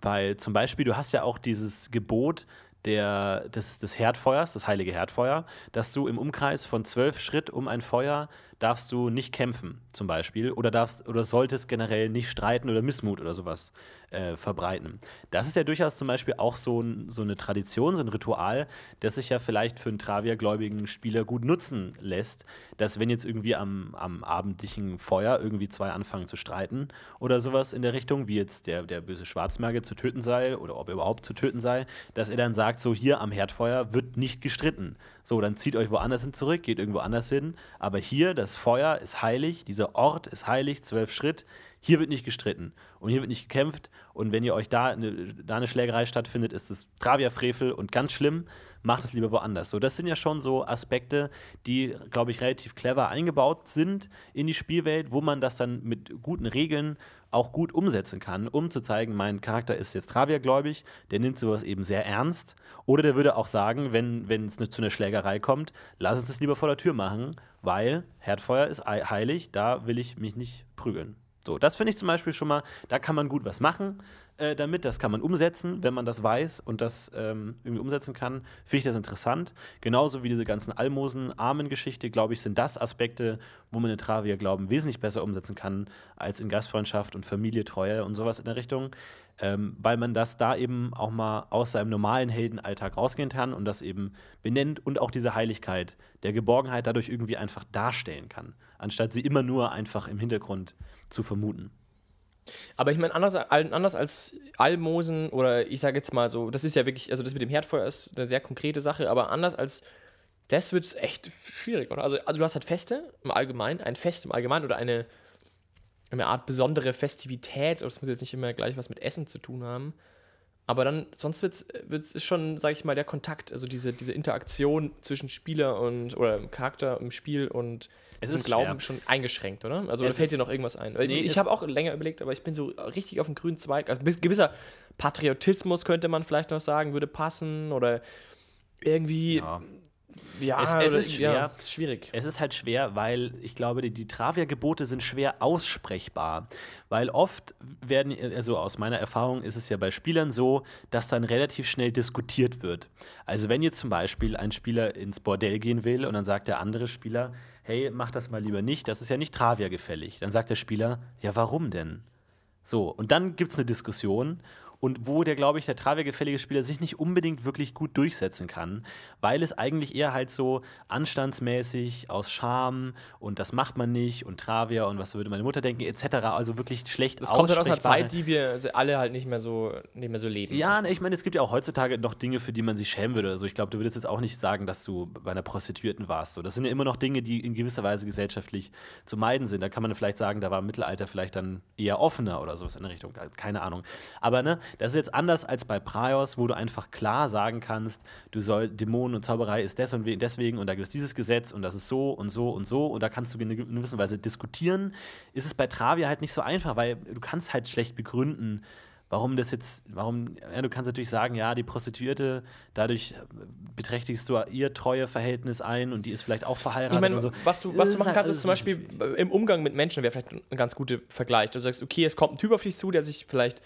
weil zum Beispiel, du hast ja auch dieses Gebot der, des, des Herdfeuers, das heilige Herdfeuer, dass du im Umkreis von zwölf Schritt um ein Feuer darfst du nicht kämpfen, zum Beispiel, oder darfst oder solltest generell nicht streiten oder Missmut oder sowas äh, verbreiten. Das ist ja durchaus zum Beispiel auch so, ein, so eine Tradition, so ein Ritual, das sich ja vielleicht für einen Travia-gläubigen Spieler gut nutzen lässt, dass wenn jetzt irgendwie am, am abendlichen Feuer irgendwie zwei anfangen zu streiten oder sowas in der Richtung, wie jetzt der, der böse Schwarzmerge zu töten sei oder ob er überhaupt zu töten sei, dass er dann sagt, so hier am Herdfeuer wird nicht gestritten. So, dann zieht euch woanders hin zurück, geht irgendwo anders hin, aber hier, das Feuer ist heilig, dieser Ort ist heilig, zwölf Schritt, hier wird nicht gestritten und hier wird nicht gekämpft. Und wenn ihr euch da eine, da eine Schlägerei stattfindet, ist es Travia-Frevel und ganz schlimm. Macht es lieber woanders. So, das sind ja schon so Aspekte, die, glaube ich, relativ clever eingebaut sind in die Spielwelt, wo man das dann mit guten Regeln auch gut umsetzen kann, um zu zeigen, mein Charakter ist jetzt Travia-gläubig, der nimmt sowas eben sehr ernst. Oder der würde auch sagen, wenn es zu einer Schlägerei kommt, lass uns das lieber vor der Tür machen, weil Herdfeuer ist heilig, da will ich mich nicht prügeln. So, das finde ich zum Beispiel schon mal, da kann man gut was machen äh, damit, das kann man umsetzen, wenn man das weiß und das ähm, irgendwie umsetzen kann, finde ich das interessant. Genauso wie diese ganzen Almosen-Armen-Geschichte, glaube ich, sind das Aspekte, wo man in Travia Glauben wesentlich besser umsetzen kann, als in Gastfreundschaft und Familie, Treue und sowas in der Richtung. Ähm, weil man das da eben auch mal aus seinem normalen Heldenalltag rausgehen kann und das eben benennt und auch diese Heiligkeit der Geborgenheit dadurch irgendwie einfach darstellen kann, anstatt sie immer nur einfach im Hintergrund zu vermuten. Aber ich meine, anders, anders als Almosen oder ich sage jetzt mal so, das ist ja wirklich, also das mit dem Herdfeuer ist eine sehr konkrete Sache, aber anders als das wird es echt schwierig, oder? Also, also, du hast halt Feste im Allgemeinen, ein Fest im Allgemeinen oder eine, eine Art besondere Festivität, das muss jetzt nicht immer gleich was mit Essen zu tun haben. Aber dann, sonst wird es schon, sage ich mal, der Kontakt, also diese, diese Interaktion zwischen Spieler und oder Charakter im Spiel und es ist Glauben schwer. schon eingeschränkt, oder? Also da fällt dir noch irgendwas ein? Nee, ich habe auch länger überlegt, aber ich bin so richtig auf dem grünen Zweig. Also gewisser Patriotismus könnte man vielleicht noch sagen, würde passen oder irgendwie. Ja. Ja, es, es ist schwer. Ja, ist schwierig. Es ist halt schwer, weil ich glaube, die, die Travia-Gebote sind schwer aussprechbar. Weil oft werden, also aus meiner Erfahrung ist es ja bei Spielern so, dass dann relativ schnell diskutiert wird. Also wenn jetzt zum Beispiel ein Spieler ins Bordell gehen will und dann sagt der andere Spieler, hey, mach das mal lieber nicht, das ist ja nicht Travia gefällig. Dann sagt der Spieler, ja, warum denn? So, und dann gibt es eine Diskussion und wo der, glaube ich, der Travia-gefällige Spieler sich nicht unbedingt wirklich gut durchsetzen kann, weil es eigentlich eher halt so anstandsmäßig aus Scham und das macht man nicht und Travia und was würde meine Mutter denken, etc. Also wirklich schlecht Das kommt halt aus einer Zeit, die wir alle halt nicht mehr so, nicht mehr so leben. Ja, ich meine, es gibt ja auch heutzutage noch Dinge, für die man sich schämen würde. Also ich glaube, du würdest jetzt auch nicht sagen, dass du bei einer Prostituierten warst. So, das sind ja immer noch Dinge, die in gewisser Weise gesellschaftlich zu meiden sind. Da kann man vielleicht sagen, da war im Mittelalter vielleicht dann eher offener oder sowas in der Richtung. Keine Ahnung. Aber ne, das ist jetzt anders als bei Praios, wo du einfach klar sagen kannst, du soll Dämonen und Zauberei ist des und deswegen und da gibt es dieses Gesetz und das ist so und so und so und da kannst du in gewisser Weise diskutieren. Ist es bei Travia halt nicht so einfach, weil du kannst halt schlecht begründen, warum das jetzt, warum, ja, du kannst natürlich sagen, ja, die Prostituierte, dadurch beträchtigst du ihr Treueverhältnis ein und die ist vielleicht auch verheiratet ich mein, und so. Was du, was du machen halt kannst, ist zum Beispiel im Umgang mit Menschen, wäre vielleicht ein ganz guter Vergleich. Du sagst, okay, es kommt ein Typ auf dich zu, der sich vielleicht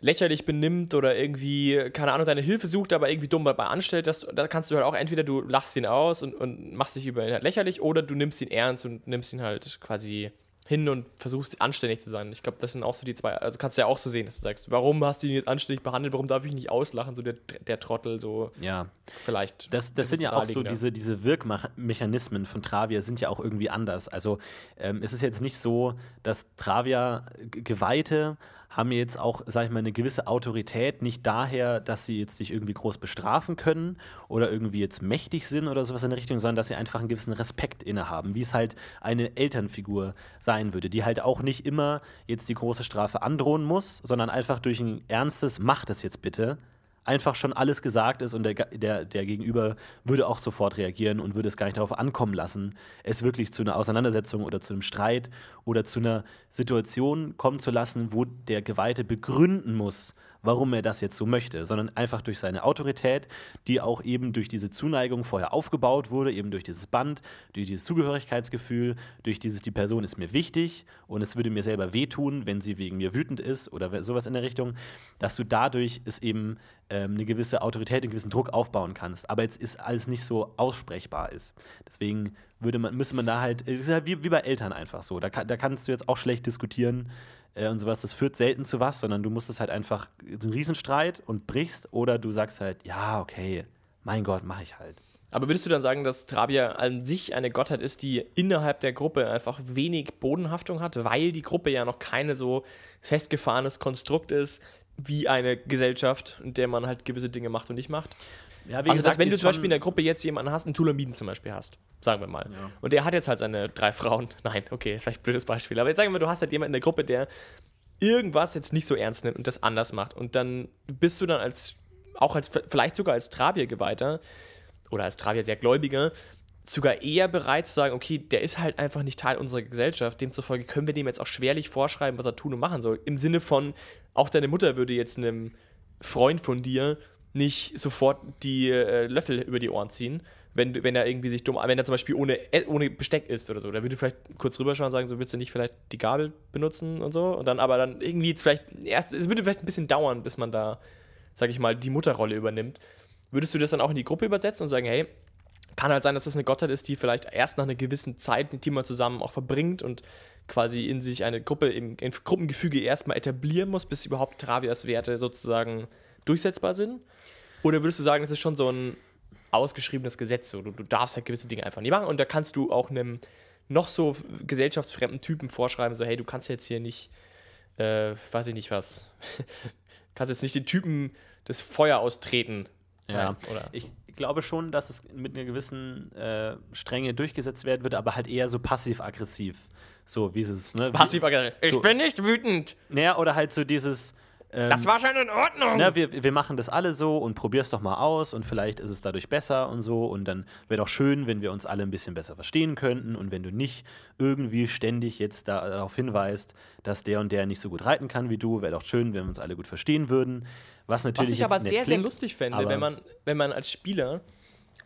lächerlich benimmt oder irgendwie, keine Ahnung, deine Hilfe sucht, aber irgendwie dumm dabei anstellt, dass da kannst du halt auch entweder du lachst ihn aus und, und machst dich über ihn halt lächerlich oder du nimmst ihn ernst und nimmst ihn halt quasi hin und versuchst anständig zu sein. Ich glaube, das sind auch so die zwei, also kannst du ja auch so sehen, dass du sagst, warum hast du ihn jetzt anständig behandelt, warum darf ich ihn nicht auslachen, so der, der Trottel, so. Ja. Vielleicht. Das, das, das sind ja auch so diese, diese Wirkmechanismen von Travia sind ja auch irgendwie anders. Also ähm, es ist jetzt nicht so, dass Travia Geweihte haben jetzt auch, sag ich mal, eine gewisse Autorität, nicht daher, dass sie jetzt dich irgendwie groß bestrafen können oder irgendwie jetzt mächtig sind oder sowas in der Richtung, sondern dass sie einfach einen gewissen Respekt innehaben, wie es halt eine Elternfigur sein würde, die halt auch nicht immer jetzt die große Strafe androhen muss, sondern einfach durch ein ernstes Mach das jetzt bitte einfach schon alles gesagt ist und der, der, der Gegenüber würde auch sofort reagieren und würde es gar nicht darauf ankommen lassen, es wirklich zu einer Auseinandersetzung oder zu einem Streit oder zu einer Situation kommen zu lassen, wo der Geweihte begründen muss, warum er das jetzt so möchte, sondern einfach durch seine Autorität, die auch eben durch diese Zuneigung vorher aufgebaut wurde, eben durch dieses Band, durch dieses Zugehörigkeitsgefühl, durch dieses, die Person ist mir wichtig und es würde mir selber wehtun, wenn sie wegen mir wütend ist oder sowas in der Richtung, dass du dadurch es eben ähm, eine gewisse Autorität, einen gewissen Druck aufbauen kannst. Aber jetzt ist alles nicht so aussprechbar ist. Deswegen würde man, müsste man da halt, es ist halt wie, wie bei Eltern einfach so. Da, da kannst du jetzt auch schlecht diskutieren äh, und sowas. Das führt selten zu was, sondern du musst es halt einfach einen Riesenstreit und brichst oder du sagst halt, ja, okay, mein Gott, mach ich halt. Aber würdest du dann sagen, dass Trabia an sich eine Gottheit ist, die innerhalb der Gruppe einfach wenig Bodenhaftung hat, weil die Gruppe ja noch keine so festgefahrenes Konstrukt ist wie eine Gesellschaft, in der man halt gewisse Dinge macht und nicht macht? Ja, also, gesagt, dass wenn du zum Beispiel in der Gruppe jetzt jemanden hast, einen Tulamiden zum Beispiel hast, sagen wir mal, ja. und der hat jetzt halt seine drei Frauen, nein, okay, ist vielleicht ein blödes Beispiel, aber jetzt sagen wir, du hast halt jemanden in der Gruppe, der irgendwas jetzt nicht so ernst nimmt und das anders macht und dann bist du dann als, auch als, vielleicht sogar als Travier-Geweihter oder als Travier sehr Gläubiger, sogar eher bereit zu sagen, okay, der ist halt einfach nicht Teil unserer Gesellschaft, demzufolge können wir dem jetzt auch schwerlich vorschreiben, was er tun und machen soll. Im Sinne von, auch deine Mutter würde jetzt einem Freund von dir nicht sofort die äh, Löffel über die Ohren ziehen, wenn, wenn er irgendwie sich dumm, wenn er zum Beispiel ohne, äh, ohne Besteck isst oder so. Da würde vielleicht kurz rüberschauen und sagen, so willst du nicht vielleicht die Gabel benutzen und so. Und dann aber dann irgendwie vielleicht, erst, es würde vielleicht ein bisschen dauern, bis man da, sag ich mal, die Mutterrolle übernimmt. Würdest du das dann auch in die Gruppe übersetzen und sagen, hey, kann halt sein, dass das eine Gottheit ist, die vielleicht erst nach einer gewissen Zeit dem man zusammen auch verbringt und quasi in sich eine Gruppe, im Gruppengefüge erstmal etablieren muss, bis überhaupt Travias Werte sozusagen durchsetzbar sind? Oder würdest du sagen, das ist schon so ein ausgeschriebenes Gesetz, so du, du darfst halt gewisse Dinge einfach nicht machen und da kannst du auch einem noch so gesellschaftsfremden Typen vorschreiben, so hey, du kannst jetzt hier nicht, äh, weiß ich nicht was, kannst jetzt nicht den Typen das Feuer austreten. Ja, oder? Ich glaube schon, dass es mit einer gewissen äh, Strenge durchgesetzt werden wird, aber halt eher so passiv-aggressiv. So wie es ne? Passiv-aggressiv. So, ich bin nicht wütend. Naja, oder halt so dieses, ähm, das war schon in Ordnung. Ne, wir, wir machen das alle so und probier's doch mal aus und vielleicht ist es dadurch besser und so. Und dann wäre doch schön, wenn wir uns alle ein bisschen besser verstehen könnten und wenn du nicht irgendwie ständig jetzt darauf hinweist, dass der und der nicht so gut reiten kann wie du, wäre doch schön, wenn wir uns alle gut verstehen würden. Was natürlich. Was ich aber sehr, klingt, sehr lustig fände, wenn man, wenn man als Spieler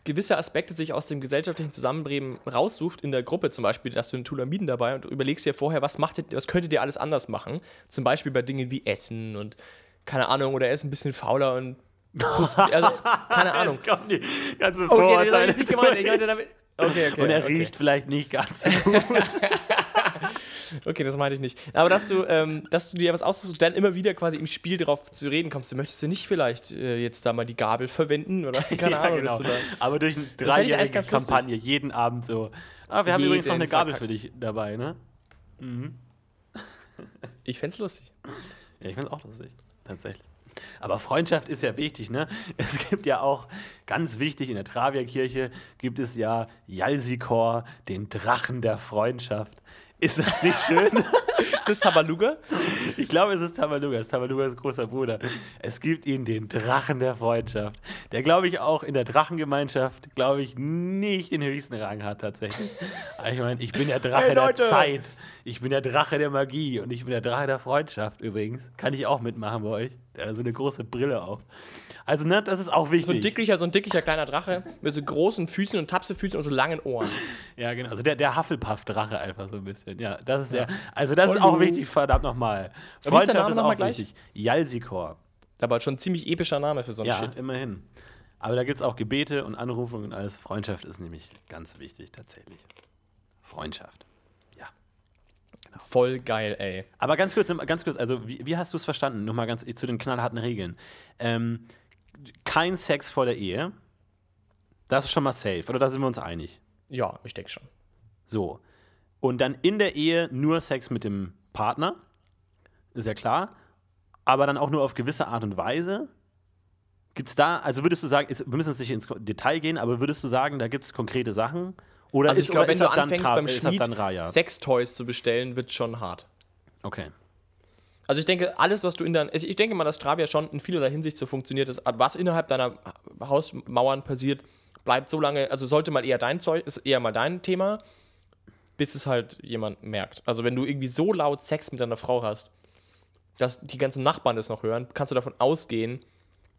gewisse Aspekte sich aus dem gesellschaftlichen Zusammenleben raussucht, in der Gruppe zum Beispiel, dass du einen Tulamiden dabei und du überlegst dir vorher, was, macht, was könntet ihr alles anders machen? Zum Beispiel bei Dingen wie Essen und keine Ahnung, oder er ist ein bisschen fauler und putzt, also, keine Ahnung. Jetzt kommen die ganzen Vorurteile. Okay, okay, okay, okay, und er riecht vielleicht nicht ganz so gut. Okay, das meinte ich nicht. Aber dass du, ähm, dass du dir was aussuchst und dann immer wieder quasi im Spiel darauf zu reden kommst, du möchtest du nicht vielleicht äh, jetzt da mal die Gabel verwenden oder keine ja, Ahnung. Genau. Aber durch eine dreijährige Kampagne, jeden Abend so. Ah, wir haben jeden übrigens noch eine Gabel für dich dabei, ne? Mhm. Ich fände es lustig. Ja, ich fände es auch lustig, tatsächlich. Aber Freundschaft ist ja wichtig, ne? Es gibt ja auch, ganz wichtig, in der Travierkirche gibt es ja Jalsikor, den Drachen der Freundschaft. Ist das nicht schön? ist das Tabaluga? Ich glaube, es ist Tabaluga. Es ist Tabalugas großer Bruder. Es gibt ihn den Drachen der Freundschaft, der, glaube ich, auch in der Drachengemeinschaft, glaube ich, nicht den höchsten Rang hat tatsächlich. ich meine, ich bin der Drache hey, der Zeit. Ich bin der Drache der Magie und ich bin der Drache der Freundschaft übrigens. Kann ich auch mitmachen bei euch. Der hat so eine große Brille auf. Also, ne, das ist auch wichtig. So ein dicklicher, so ein dicklicher kleiner Drache mit so großen Füßen und Tapsefüßen und so langen Ohren. Ja, genau. Also der, der Hufflepuff-Drache einfach so ein bisschen. Ja, das ist ja. Also, das ist auch wichtig, verdammt nochmal. Freundschaft ist auch wichtig. Jalsikor. Aber schon ein ziemlich epischer Name für so ein ja, Shit. Ja, immerhin. Aber da gibt es auch Gebete und Anrufungen und alles. Freundschaft ist nämlich ganz wichtig, tatsächlich. Freundschaft. Genau. Voll geil, ey. Aber ganz kurz, ganz kurz, also wie, wie hast du es verstanden? Nochmal ganz zu den knallharten Regeln. Ähm, kein Sex vor der Ehe. Das ist schon mal safe, oder da sind wir uns einig? Ja, ich denke schon. So. Und dann in der Ehe nur Sex mit dem Partner. Ist ja klar. Aber dann auch nur auf gewisse Art und Weise. Gibt es da, also würdest du sagen, wir müssen jetzt nicht ins Detail gehen, aber würdest du sagen, da gibt es konkrete Sachen? Oder also ich glaube, wenn du anfängst beim Schmied Sextoys zu bestellen, wird schon hart. Okay. Also ich denke, alles, was du in deinem, ich denke mal, dass Stravia schon in vielerlei Hinsicht so funktioniert, dass was innerhalb deiner Hausmauern passiert, bleibt so lange, also sollte mal eher dein Zeug, ist eher mal dein Thema, bis es halt jemand merkt. Also wenn du irgendwie so laut Sex mit deiner Frau hast, dass die ganzen Nachbarn das noch hören, kannst du davon ausgehen,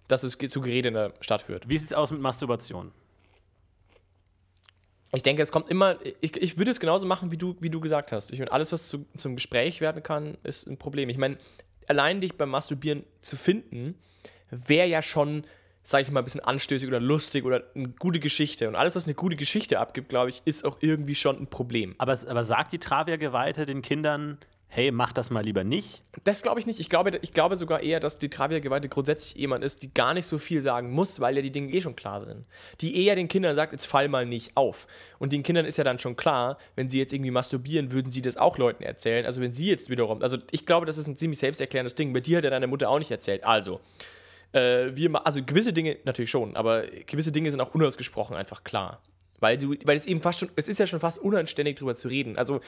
dass es zu Gerede in der Stadt führt. Wie sieht es aus mit Masturbation? Ich denke, es kommt immer, ich, ich würde es genauso machen, wie du, wie du gesagt hast. Ich meine, alles, was zu, zum Gespräch werden kann, ist ein Problem. Ich meine, allein dich beim Masturbieren zu finden, wäre ja schon, sage ich mal, ein bisschen anstößig oder lustig oder eine gute Geschichte. Und alles, was eine gute Geschichte abgibt, glaube ich, ist auch irgendwie schon ein Problem. Aber, aber sagt die Travia-Geweihte den Kindern, hey, mach das mal lieber nicht? Das glaube ich nicht. Ich glaube, ich glaube sogar eher, dass die Travia-Geweihte grundsätzlich jemand ist, die gar nicht so viel sagen muss, weil ja die Dinge eh schon klar sind. Die eher den Kindern sagt, jetzt fall mal nicht auf. Und den Kindern ist ja dann schon klar, wenn sie jetzt irgendwie masturbieren, würden sie das auch Leuten erzählen. Also wenn sie jetzt wiederum, also ich glaube, das ist ein ziemlich selbsterklärendes Ding. Bei dir hat ja deine Mutter auch nicht erzählt. Also, äh, wir, also gewisse Dinge natürlich schon, aber gewisse Dinge sind auch unausgesprochen einfach klar. Weil du, weil es eben fast schon, es ist ja schon fast unanständig drüber zu reden. Also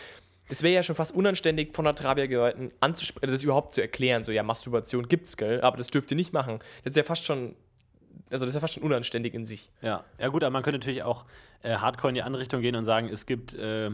es wäre ja schon fast unanständig von der Travia-Geweihten anzusprechen, das überhaupt zu erklären, so ja, Masturbation gibt's, gell, aber das dürft ihr nicht machen. Das ist ja fast schon, also das ist ja fast schon unanständig in sich. Ja, ja gut, aber man könnte natürlich auch äh, hardcore in die andere Richtung gehen und sagen, es gibt, äh,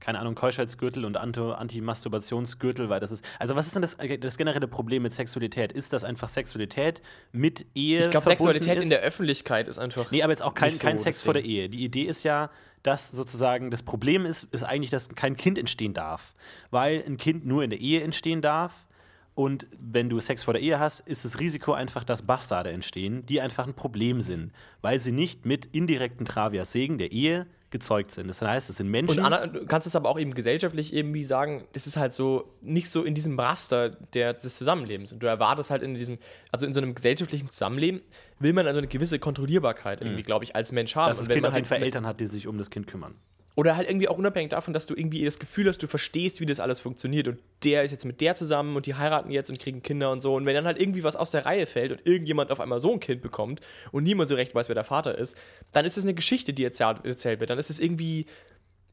keine Ahnung, Keuschheitsgürtel und Anti-Masturbationsgürtel, weil das ist, also was ist denn das, äh, das generelle Problem mit Sexualität? Ist das einfach Sexualität mit Ehe Ich glaube, Sexualität ist? in der Öffentlichkeit ist einfach Nee, aber jetzt auch kein, so kein Sex vor der Ehe. Die Idee ist ja, dass sozusagen das Problem ist, ist eigentlich, dass kein Kind entstehen darf. Weil ein Kind nur in der Ehe entstehen darf. Und wenn du Sex vor der Ehe hast, ist das Risiko einfach, dass Bastarde entstehen, die einfach ein Problem sind, weil sie nicht mit indirekten Travia-Segen der Ehe gezeugt sind. Das heißt, es sind Menschen. Und Anna, du kannst es aber auch eben gesellschaftlich irgendwie sagen, das ist halt so nicht so in diesem Raster der, des Zusammenlebens. Und du erwartest halt in diesem, also in so einem gesellschaftlichen Zusammenleben, will man also eine gewisse Kontrollierbarkeit irgendwie, mhm. glaube ich, als Mensch haben. Dass das Kind auf jeden halt Fall Eltern hat, die sich um das Kind kümmern. Oder halt irgendwie auch unabhängig davon, dass du irgendwie das Gefühl hast, du verstehst, wie das alles funktioniert und der ist jetzt mit der zusammen und die heiraten jetzt und kriegen Kinder und so. Und wenn dann halt irgendwie was aus der Reihe fällt und irgendjemand auf einmal so ein Kind bekommt und niemand so recht weiß, wer der Vater ist, dann ist es eine Geschichte, die erzählt, erzählt wird. Dann ist es irgendwie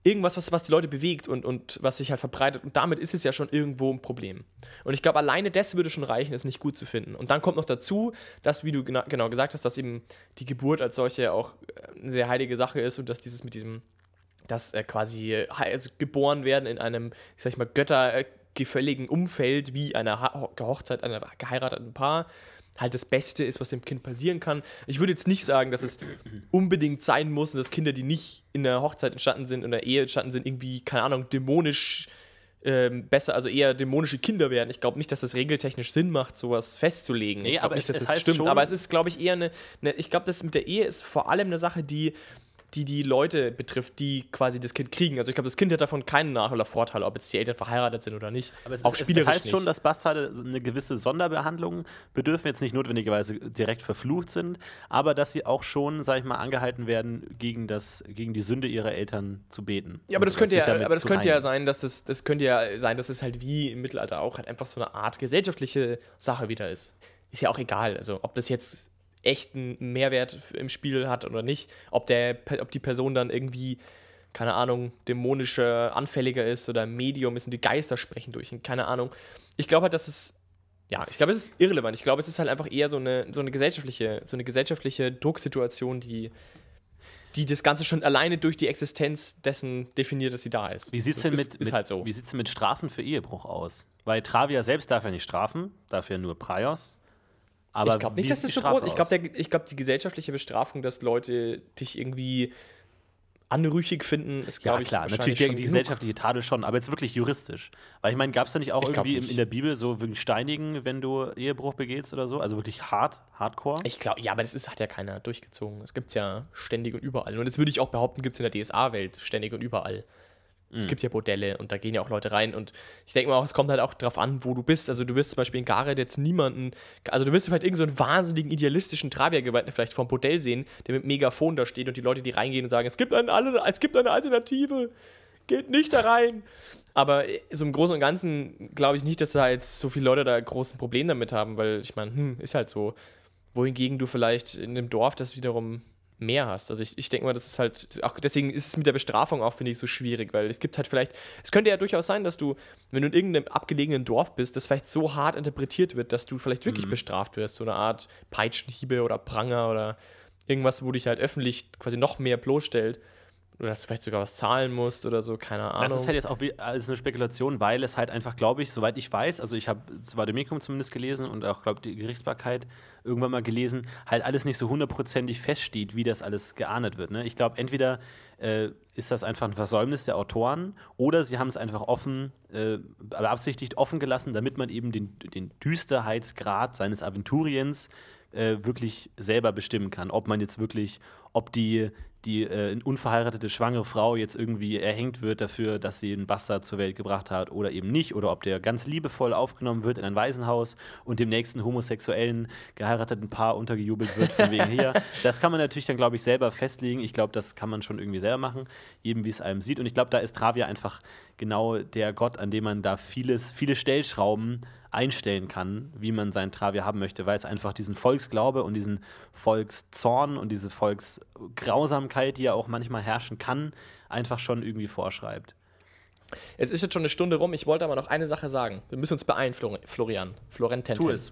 irgendwas, was, was die Leute bewegt und, und was sich halt verbreitet. Und damit ist es ja schon irgendwo ein Problem. Und ich glaube, alleine das würde schon reichen, es nicht gut zu finden. Und dann kommt noch dazu, dass, wie du genau, genau gesagt hast, dass eben die Geburt als solche auch äh, eine sehr heilige Sache ist und dass dieses mit diesem dass äh, quasi äh, also geboren werden in einem, ich sag mal, göttergefälligen Umfeld wie einer ha Hochzeit einer geheirateten Paar halt das Beste ist, was dem Kind passieren kann. Ich würde jetzt nicht sagen, dass es unbedingt sein muss, dass Kinder, die nicht in der Hochzeit entstanden sind, in der Ehe entstanden sind, irgendwie, keine Ahnung, dämonisch ähm, besser, also eher dämonische Kinder werden. Ich glaube nicht, dass das regeltechnisch Sinn macht, sowas festzulegen. Nee, ich glaube nicht, dass es das stimmt. Aber es ist, glaube ich, eher eine, eine ich glaube, das mit der Ehe ist vor allem eine Sache, die die die Leute betrifft, die quasi das Kind kriegen. Also ich glaube, das Kind hat davon keinen Nachteil oder Vorteil, ob jetzt die Eltern verheiratet sind oder nicht. Aber es, auch ist, es heißt nicht. schon, dass Bastarde eine gewisse Sonderbehandlung bedürfen, jetzt nicht notwendigerweise direkt verflucht sind, aber dass sie auch schon, sag ich mal, angehalten werden, gegen, das, gegen die Sünde ihrer Eltern zu beten. Ja, aber das könnte ja, aber das könnte ja sein, dass das, das könnte ja sein, dass es halt wie im Mittelalter auch halt einfach so eine Art gesellschaftliche Sache wieder ist. Ist ja auch egal. Also ob das jetzt echten Mehrwert im Spiel hat oder nicht. Ob, der, ob die Person dann irgendwie, keine Ahnung, dämonischer, anfälliger ist oder Medium ist und die Geister sprechen durch ihn, keine Ahnung. Ich glaube halt, dass es ja, ich glaube, es ist irrelevant. Ich glaube, es ist halt einfach eher so eine, so eine gesellschaftliche, so eine gesellschaftliche Drucksituation, die, die das Ganze schon alleine durch die Existenz dessen definiert, dass sie da ist. Wie sieht es denn mit, ist, halt so. Wie sieht's mit Strafen für Ehebruch aus? Weil Travia selbst darf ja nicht strafen, dafür nur Prios. Aber ich glaube nicht, dass das so groß ist. Ich glaube, glaub, die gesellschaftliche Bestrafung, dass Leute dich irgendwie anrüchig finden, ist, glaube ja, ich, klar, natürlich die, die gesellschaftliche Tadel schon, aber jetzt wirklich juristisch. Weil ich meine, gab es da nicht auch ich irgendwie nicht. in der Bibel so wirklich Steinigen, wenn du Ehebruch begehst oder so? Also wirklich hart, hardcore? Ich glaube, ja, aber das ist, hat ja keiner durchgezogen. Es gibt es ja ständig und überall. Und das würde ich auch behaupten, gibt es in der DSA-Welt ständig und überall. Es mhm. gibt ja Bordelle und da gehen ja auch Leute rein. Und ich denke mal auch, es kommt halt auch drauf an, wo du bist. Also du wirst zum Beispiel in Gareth jetzt niemanden, also du wirst vielleicht irgendeinen so wahnsinnigen idealistischen Traviergeweihten vielleicht vom Bordell sehen, der mit Megafon da steht und die Leute, die reingehen und sagen, es gibt, ein, es gibt eine Alternative, geht nicht da rein. Aber so im Großen und Ganzen glaube ich nicht, dass da jetzt so viele Leute da großen Problem damit haben, weil ich meine, hm, ist halt so. Wohingegen du vielleicht in einem Dorf das wiederum mehr hast. Also ich, ich denke mal, das ist halt, auch deswegen ist es mit der Bestrafung auch, finde ich, so schwierig, weil es gibt halt vielleicht, es könnte ja durchaus sein, dass du, wenn du in irgendeinem abgelegenen Dorf bist, das vielleicht so hart interpretiert wird, dass du vielleicht wirklich mhm. bestraft wirst, so eine Art Peitschenhiebe oder Pranger oder irgendwas, wo dich halt öffentlich quasi noch mehr bloßstellt. Oder dass du vielleicht sogar was zahlen musst oder so, keine Ahnung. Das ist halt jetzt auch wie, als eine Spekulation, weil es halt einfach, glaube ich, soweit ich weiß, also ich habe das Vademecum zumindest gelesen und auch, glaube die Gerichtsbarkeit irgendwann mal gelesen, halt alles nicht so hundertprozentig feststeht, wie das alles geahndet wird. Ne? Ich glaube, entweder äh, ist das einfach ein Versäumnis der Autoren oder sie haben es einfach offen, äh, beabsichtigt offen gelassen, damit man eben den, den Düsterheitsgrad seines Aventuriens äh, wirklich selber bestimmen kann. Ob man jetzt wirklich, ob die die äh, unverheiratete schwangere Frau jetzt irgendwie erhängt wird dafür, dass sie einen Bastard zur Welt gebracht hat oder eben nicht, oder ob der ganz liebevoll aufgenommen wird in ein Waisenhaus und dem nächsten homosexuellen geheirateten Paar untergejubelt wird von wegen hier. Das kann man natürlich dann, glaube ich, selber festlegen. Ich glaube, das kann man schon irgendwie selber machen, jedem wie es einem sieht. Und ich glaube, da ist Travia einfach genau der Gott, an dem man da vieles, viele Stellschrauben einstellen kann, wie man seinen Travia haben möchte, weil es einfach diesen Volksglaube und diesen Volkszorn und diese Volksgrausamkeit, die ja auch manchmal herrschen kann, einfach schon irgendwie vorschreibt. Es ist jetzt schon eine Stunde rum, ich wollte aber noch eine Sache sagen. Wir müssen uns beeilen, Florian. Florentin. Tu es.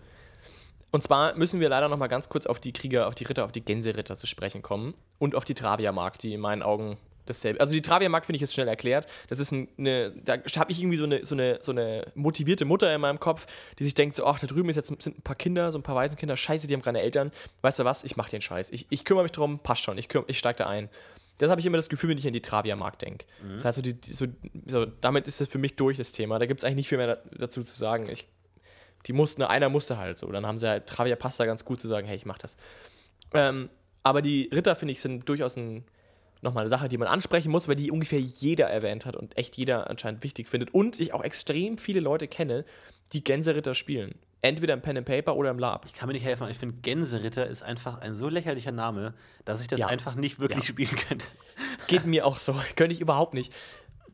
Und zwar müssen wir leider noch mal ganz kurz auf die Krieger, auf die Ritter, auf die Gänseritter zu sprechen kommen und auf die Travia-Mark, die in meinen Augen dasselbe. Also die Travia-Mark finde ich jetzt schnell erklärt. Das ist eine, da habe ich irgendwie so eine, so, eine, so eine motivierte Mutter in meinem Kopf, die sich denkt so, ach, da drüben ist jetzt, sind ein paar Kinder, so ein paar Waisenkinder, scheiße, die haben keine Eltern. Weißt du was, ich mache den Scheiß. Ich, ich kümmere mich drum, passt schon, ich, ich steige da ein. Das habe ich immer das Gefühl, wenn ich an die Travia-Mark denke. Mhm. Das heißt, so die, so, so, damit ist das für mich durch, das Thema. Da gibt es eigentlich nicht viel mehr dazu zu sagen. Ich, die mussten, einer musste halt so. Dann haben sie halt, Travia passt da ganz gut zu sagen, hey, ich mache das. Ähm, aber die Ritter, finde ich, sind durchaus ein nochmal eine Sache, die man ansprechen muss, weil die ungefähr jeder erwähnt hat und echt jeder anscheinend wichtig findet. Und ich auch extrem viele Leute kenne, die Gänseritter spielen. Entweder im Pen and Paper oder im Lab. Ich kann mir nicht helfen, ich finde Gänseritter ist einfach ein so lächerlicher Name, dass ich das ja. einfach nicht wirklich ja. spielen könnte. Geht mir auch so, könnte ich überhaupt nicht.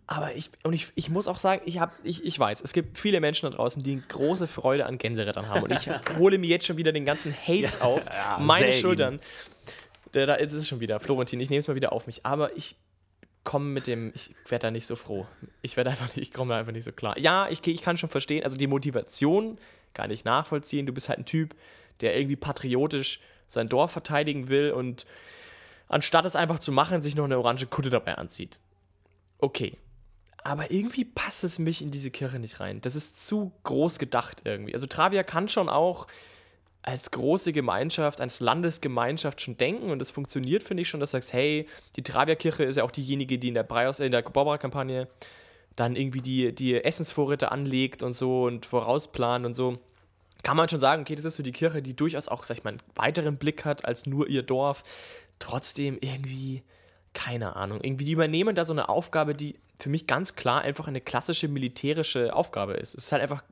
Aber ich, und ich, ich muss auch sagen, ich, hab, ich, ich weiß, es gibt viele Menschen da draußen, die große Freude an Gänserittern haben. Und ich hole mir jetzt schon wieder den ganzen Hate ja, auf meine Schultern. Da, da ist es schon wieder. Florentin, ich nehme es mal wieder auf mich. Aber ich komme mit dem, ich werde da nicht so froh. Ich werde einfach ich komme da einfach nicht so klar. Ja, ich, ich kann schon verstehen, also die Motivation kann ich nachvollziehen. Du bist halt ein Typ, der irgendwie patriotisch sein Dorf verteidigen will und anstatt es einfach zu machen, sich noch eine orange Kutte dabei anzieht. Okay. Aber irgendwie passt es mich in diese Kirche nicht rein. Das ist zu groß gedacht irgendwie. Also Travia kann schon auch als große Gemeinschaft, als Landesgemeinschaft schon denken und das funktioniert, finde ich schon, dass du sagst, hey, die Travia-Kirche ist ja auch diejenige, die in der, Breiaus, in der Barbara-Kampagne dann irgendwie die, die Essensvorräte anlegt und so und vorausplant und so. Kann man schon sagen, okay, das ist so die Kirche, die durchaus auch, sag ich mal, einen weiteren Blick hat als nur ihr Dorf. Trotzdem irgendwie, keine Ahnung, irgendwie die übernehmen da so eine Aufgabe, die für mich ganz klar einfach eine klassische militärische Aufgabe ist. Es ist halt einfach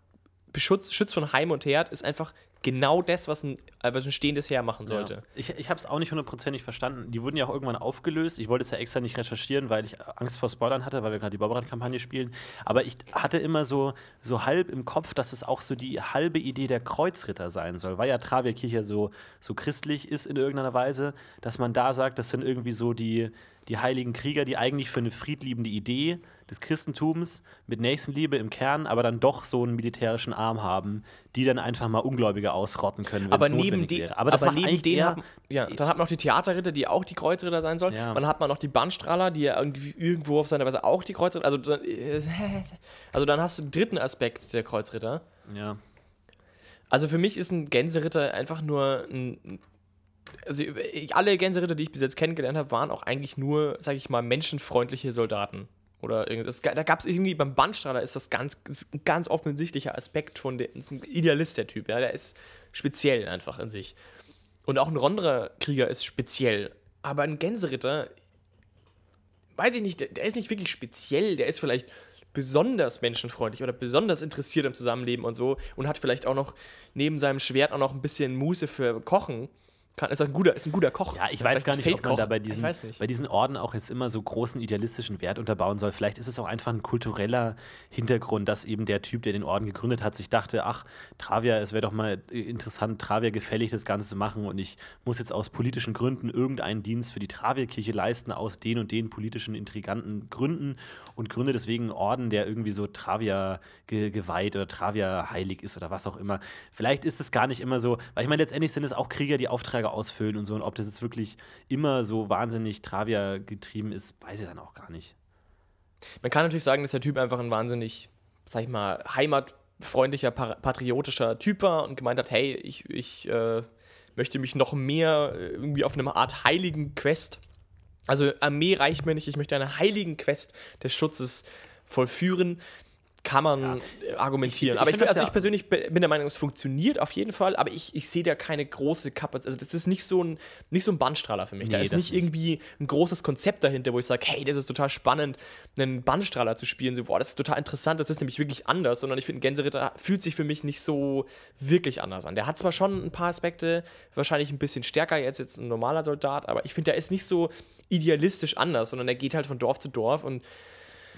Beschutz, Schutz von Heim und Herd ist einfach genau das, was ein, äh, was ein stehendes Heer machen sollte. Ja. Ich, ich habe es auch nicht hundertprozentig verstanden. Die wurden ja auch irgendwann aufgelöst. Ich wollte es ja extra nicht recherchieren, weil ich Angst vor Spoilern hatte, weil wir gerade die Barbaran-Kampagne spielen. Aber ich hatte immer so, so halb im Kopf, dass es auch so die halbe Idee der Kreuzritter sein soll. Weil ja Travia-Kirche so, so christlich ist in irgendeiner Weise, dass man da sagt, das sind irgendwie so die, die heiligen Krieger, die eigentlich für eine friedliebende Idee des Christentums mit Nächstenliebe im Kern, aber dann doch so einen militärischen Arm haben, die dann einfach mal Ungläubige ausrotten können, wenn aber es neben die, wäre. Aber, aber neben denen hat, ja, dann hat man noch die Theaterritter, die auch die Kreuzritter sein sollen. Ja. Dann hat man noch die Bandstrahler, die ja irgendwie irgendwo auf seine Weise auch die Kreuzritter. Also, also dann hast du den dritten Aspekt der Kreuzritter. Ja. Also für mich ist ein Gänseritter einfach nur ein also alle Gänseritter, die ich bis jetzt kennengelernt habe, waren auch eigentlich nur, sag ich mal, menschenfreundliche Soldaten. Oder irgendwas. Da gab es irgendwie beim Bandstrahler ist das ganz, ist ein ganz offensichtlicher Aspekt von dem, ist ein Idealist, der Typ, ja, der ist speziell einfach in sich. Und auch ein ronderer Krieger ist speziell. Aber ein Gänseritter, weiß ich nicht, der, der ist nicht wirklich speziell, der ist vielleicht besonders menschenfreundlich oder besonders interessiert am Zusammenleben und so und hat vielleicht auch noch neben seinem Schwert auch noch ein bisschen Muße für Kochen kann, ist, ein guter, ist ein guter Koch. Ja, ich weiß gar nicht, ob man da bei diesen, bei diesen Orden auch jetzt immer so großen idealistischen Wert unterbauen soll. Vielleicht ist es auch einfach ein kultureller Hintergrund, dass eben der Typ, der den Orden gegründet hat, sich dachte, ach, Travia, es wäre doch mal interessant, Travia gefällig das Ganze zu machen und ich muss jetzt aus politischen Gründen irgendeinen Dienst für die Travia-Kirche leisten, aus den und den politischen intriganten Gründen und gründe deswegen einen Orden, der irgendwie so Travia ge geweiht oder Travia heilig ist oder was auch immer. Vielleicht ist es gar nicht immer so, weil ich meine, letztendlich sind es auch Krieger, die Aufträge Berge ausfüllen und so. Und ob das jetzt wirklich immer so wahnsinnig Travia getrieben ist, weiß ich dann auch gar nicht. Man kann natürlich sagen, dass der Typ einfach ein wahnsinnig, sag ich mal, heimatfreundlicher, patriotischer Typ war und gemeint hat, hey, ich, ich äh, möchte mich noch mehr äh, irgendwie auf eine Art heiligen Quest, also Armee reicht mir nicht, ich möchte eine heiligen Quest des Schutzes vollführen kann man ja. Argumentieren. Ich, ich, aber ich, also ja ich persönlich bin der Meinung, es funktioniert auf jeden Fall, aber ich, ich sehe da keine große Kapazität. Also das ist nicht so ein, nicht so ein Bandstrahler für mich. Nee, da ist nicht, nicht irgendwie ein großes Konzept dahinter, wo ich sage, hey, das ist total spannend, einen Bandstrahler zu spielen. So, boah, das ist total interessant, das ist nämlich wirklich anders, sondern ich finde, ein Gänseritter fühlt sich für mich nicht so wirklich anders an. Der hat zwar schon ein paar Aspekte, wahrscheinlich ein bisschen stärker als jetzt ein normaler Soldat, aber ich finde, der ist nicht so idealistisch anders, sondern er geht halt von Dorf zu Dorf und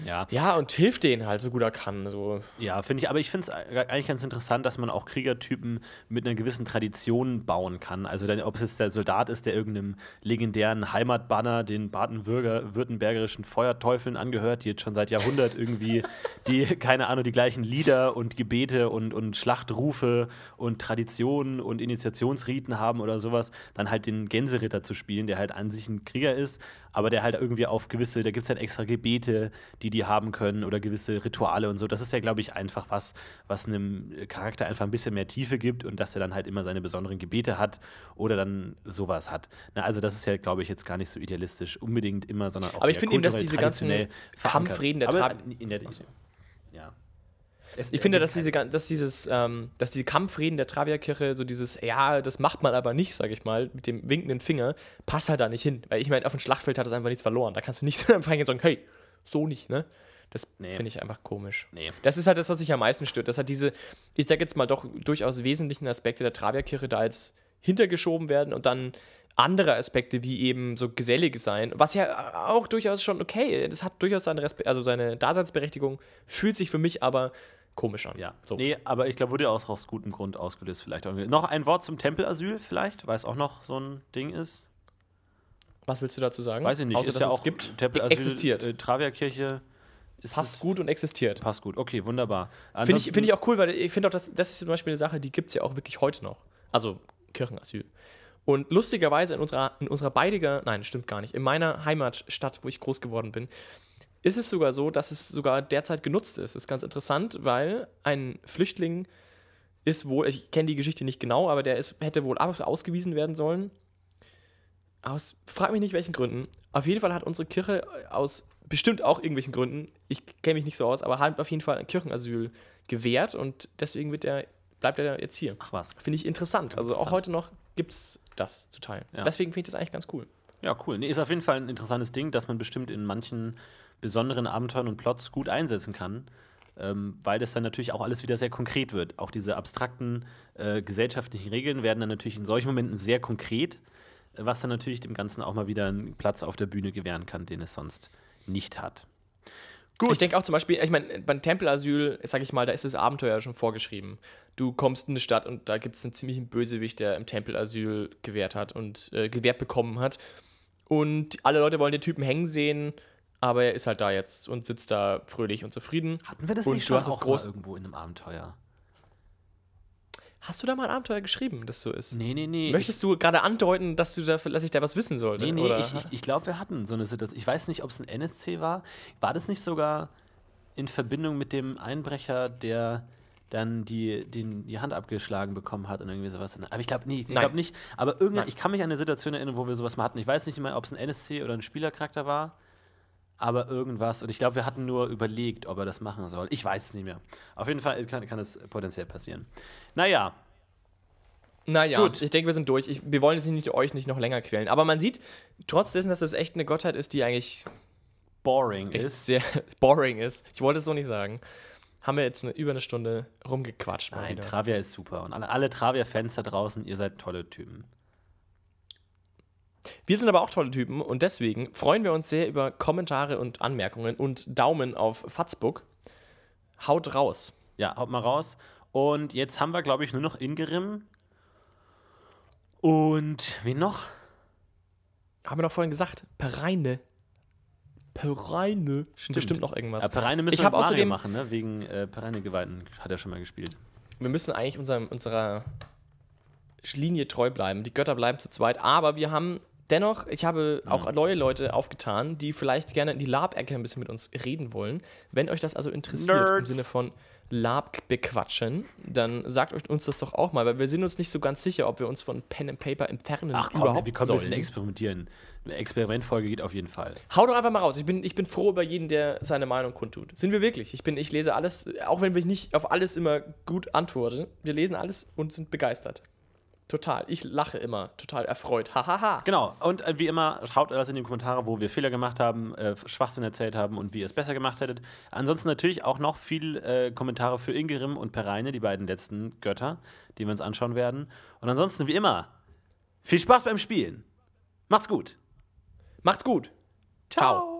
ja. ja, und hilft denen halt so gut er kann. So. Ja, finde ich, aber ich finde es eigentlich ganz interessant, dass man auch Kriegertypen mit einer gewissen Tradition bauen kann. Also, dann, ob es jetzt der Soldat ist, der irgendeinem legendären Heimatbanner, den baden-württembergischen Feuerteufeln angehört, die jetzt schon seit Jahrhundert irgendwie die, keine Ahnung, die gleichen Lieder und Gebete und, und Schlachtrufe und Traditionen und Initiationsriten haben oder sowas, dann halt den Gänseritter zu spielen, der halt an sich ein Krieger ist, aber der halt irgendwie auf gewisse, da gibt es halt extra Gebete, die die haben können oder gewisse Rituale und so. Das ist ja, glaube ich, einfach was, was einem Charakter einfach ein bisschen mehr Tiefe gibt und dass er dann halt immer seine besonderen Gebete hat oder dann sowas hat. Na, also das ist ja, glaube ich, jetzt gar nicht so idealistisch unbedingt immer, sondern auch Aber ich finde eben, dass diese ganzen Kampfreden der Tra in der, ja. Ich finde, dass, diese, dass, dieses, ähm, dass die Kampfreden der Travia-Kirche, so dieses, ja, das macht man aber nicht, sage ich mal, mit dem winkenden Finger, passt halt da nicht hin. Weil ich meine, auf dem Schlachtfeld hat es einfach nichts verloren. Da kannst du nicht einfach hingehen und sagen, hey, so nicht, ne? Das nee. finde ich einfach komisch. Nee. Das ist halt das, was sich am meisten stört. Das hat diese, ich sage jetzt mal doch durchaus wesentlichen Aspekte der Travia-Kirche da jetzt hintergeschoben werden und dann andere Aspekte wie eben so gesellig sein, was ja auch durchaus schon okay, das hat durchaus seine, Respe also seine Daseinsberechtigung, fühlt sich für mich aber komisch an. Ja. So. Nee, aber ich glaube, wurde auch aus gutem Grund ausgelöst, vielleicht. Noch ein Wort zum Tempelasyl, vielleicht, weil es auch noch so ein Ding ist. Was willst du dazu sagen? Weiß ich nicht. Außer, ist ja auch gibt, Tempelasyl, existiert. Äh, Travia-Kirche. passt gut und existiert. Passt gut, okay, wunderbar. Finde ich, find ich auch cool, weil ich finde auch, das, das ist zum Beispiel eine Sache, die gibt es ja auch wirklich heute noch. Also Kirchenasyl. Und lustigerweise in unserer, in unserer beidiger, nein, stimmt gar nicht, in meiner Heimatstadt, wo ich groß geworden bin, ist es sogar so, dass es sogar derzeit genutzt ist. Das ist ganz interessant, weil ein Flüchtling ist wohl, ich kenne die Geschichte nicht genau, aber der ist, hätte wohl ausgewiesen werden sollen. Aus, frag mich nicht welchen Gründen. Auf jeden Fall hat unsere Kirche aus bestimmt auch irgendwelchen Gründen, ich kenne mich nicht so aus, aber hat auf jeden Fall ein Kirchenasyl gewährt und deswegen wird er, bleibt er jetzt hier. Ach was. Finde ich interessant. Also auch heute noch gibt es das zu teilen. Ja. Deswegen finde ich das eigentlich ganz cool. Ja, cool. Nee, ist auf jeden Fall ein interessantes Ding, dass man bestimmt in manchen besonderen Abenteuern und Plots gut einsetzen kann, ähm, weil das dann natürlich auch alles wieder sehr konkret wird. Auch diese abstrakten äh, gesellschaftlichen Regeln werden dann natürlich in solchen Momenten sehr konkret, was dann natürlich dem Ganzen auch mal wieder einen Platz auf der Bühne gewähren kann, den es sonst nicht hat. Gut. Ich denke auch zum Beispiel, ich meine, beim Tempelasyl, sag ich mal, da ist das Abenteuer schon vorgeschrieben. Du kommst in eine Stadt und da gibt es einen ziemlichen Bösewicht, der im Tempelasyl gewährt hat und äh, gewährt bekommen hat. Und alle Leute wollen den Typen hängen sehen aber er ist halt da jetzt und sitzt da fröhlich und zufrieden. Hatten wir das und nicht schon auch groß irgendwo in einem Abenteuer? Hast du da mal ein Abenteuer geschrieben, das so ist? Nee, nee, nee. Möchtest du gerade andeuten, dass, du da, dass ich da was wissen sollte? Nee, nee, oder? ich, ich, ich glaube, wir hatten so eine Situation. Ich weiß nicht, ob es ein NSC war. War das nicht sogar in Verbindung mit dem Einbrecher, der dann die, den, die Hand abgeschlagen bekommen hat und irgendwie sowas. Aber ich glaube nee, ich glaube nicht. Aber irgendwann, ich kann mich an eine Situation erinnern, wo wir sowas mal hatten. Ich weiß nicht mehr, ob es ein NSC oder ein Spielercharakter war aber irgendwas. Und ich glaube, wir hatten nur überlegt, ob er das machen soll. Ich weiß es nicht mehr. Auf jeden Fall kann, kann es potenziell passieren. Naja. Naja, Gut. ich denke, wir sind durch. Ich, wir wollen jetzt nicht euch nicht noch länger quälen. Aber man sieht, trotz dessen, dass es echt eine Gottheit ist, die eigentlich boring ist. Sehr boring ist. Ich wollte es so nicht sagen. Haben wir jetzt eine, über eine Stunde rumgequatscht. Nein, Travia ist super. Und alle, alle Travia-Fans da draußen, ihr seid tolle Typen. Wir sind aber auch tolle Typen und deswegen freuen wir uns sehr über Kommentare und Anmerkungen und Daumen auf Fatzbook. Haut raus. Ja, haut mal raus. Und jetzt haben wir, glaube ich, nur noch Ingerim. Und wen noch? Haben wir doch vorhin gesagt. Pereine. Pereine. Stimmt. Bestimmt noch irgendwas. Ja, Pereine müssen ich wir außerdem machen, ne? Wegen äh, Pereine-Geweihten hat er schon mal gespielt. Wir müssen eigentlich unserem, unserer Linie treu bleiben. Die Götter bleiben zu zweit. Aber wir haben dennoch, ich habe auch neue Leute aufgetan, die vielleicht gerne in die Lab-Ecke ein bisschen mit uns reden wollen. Wenn euch das also interessiert, Nerds. im Sinne von Lab bequatschen, dann sagt euch uns das doch auch mal, weil wir sind uns nicht so ganz sicher, ob wir uns von Pen and Paper entfernen Ach komm, überhaupt wir können ein bisschen experimentieren. Eine Experimentfolge geht auf jeden Fall. Hau doch einfach mal raus. Ich bin, ich bin froh über jeden, der seine Meinung kundtut. Sind wir wirklich? Ich, bin, ich lese alles, auch wenn wir nicht auf alles immer gut antworten. Wir lesen alles und sind begeistert. Total. Ich lache immer. Total erfreut. Hahaha. Genau, und äh, wie immer, schaut alles in die Kommentare, wo wir Fehler gemacht haben, äh, Schwachsinn erzählt haben und wie ihr es besser gemacht hättet. Ansonsten natürlich auch noch viel äh, Kommentare für Ingerim und Pereine, die beiden letzten Götter, die wir uns anschauen werden. Und ansonsten, wie immer, viel Spaß beim Spielen. Macht's gut. Macht's gut. Ciao.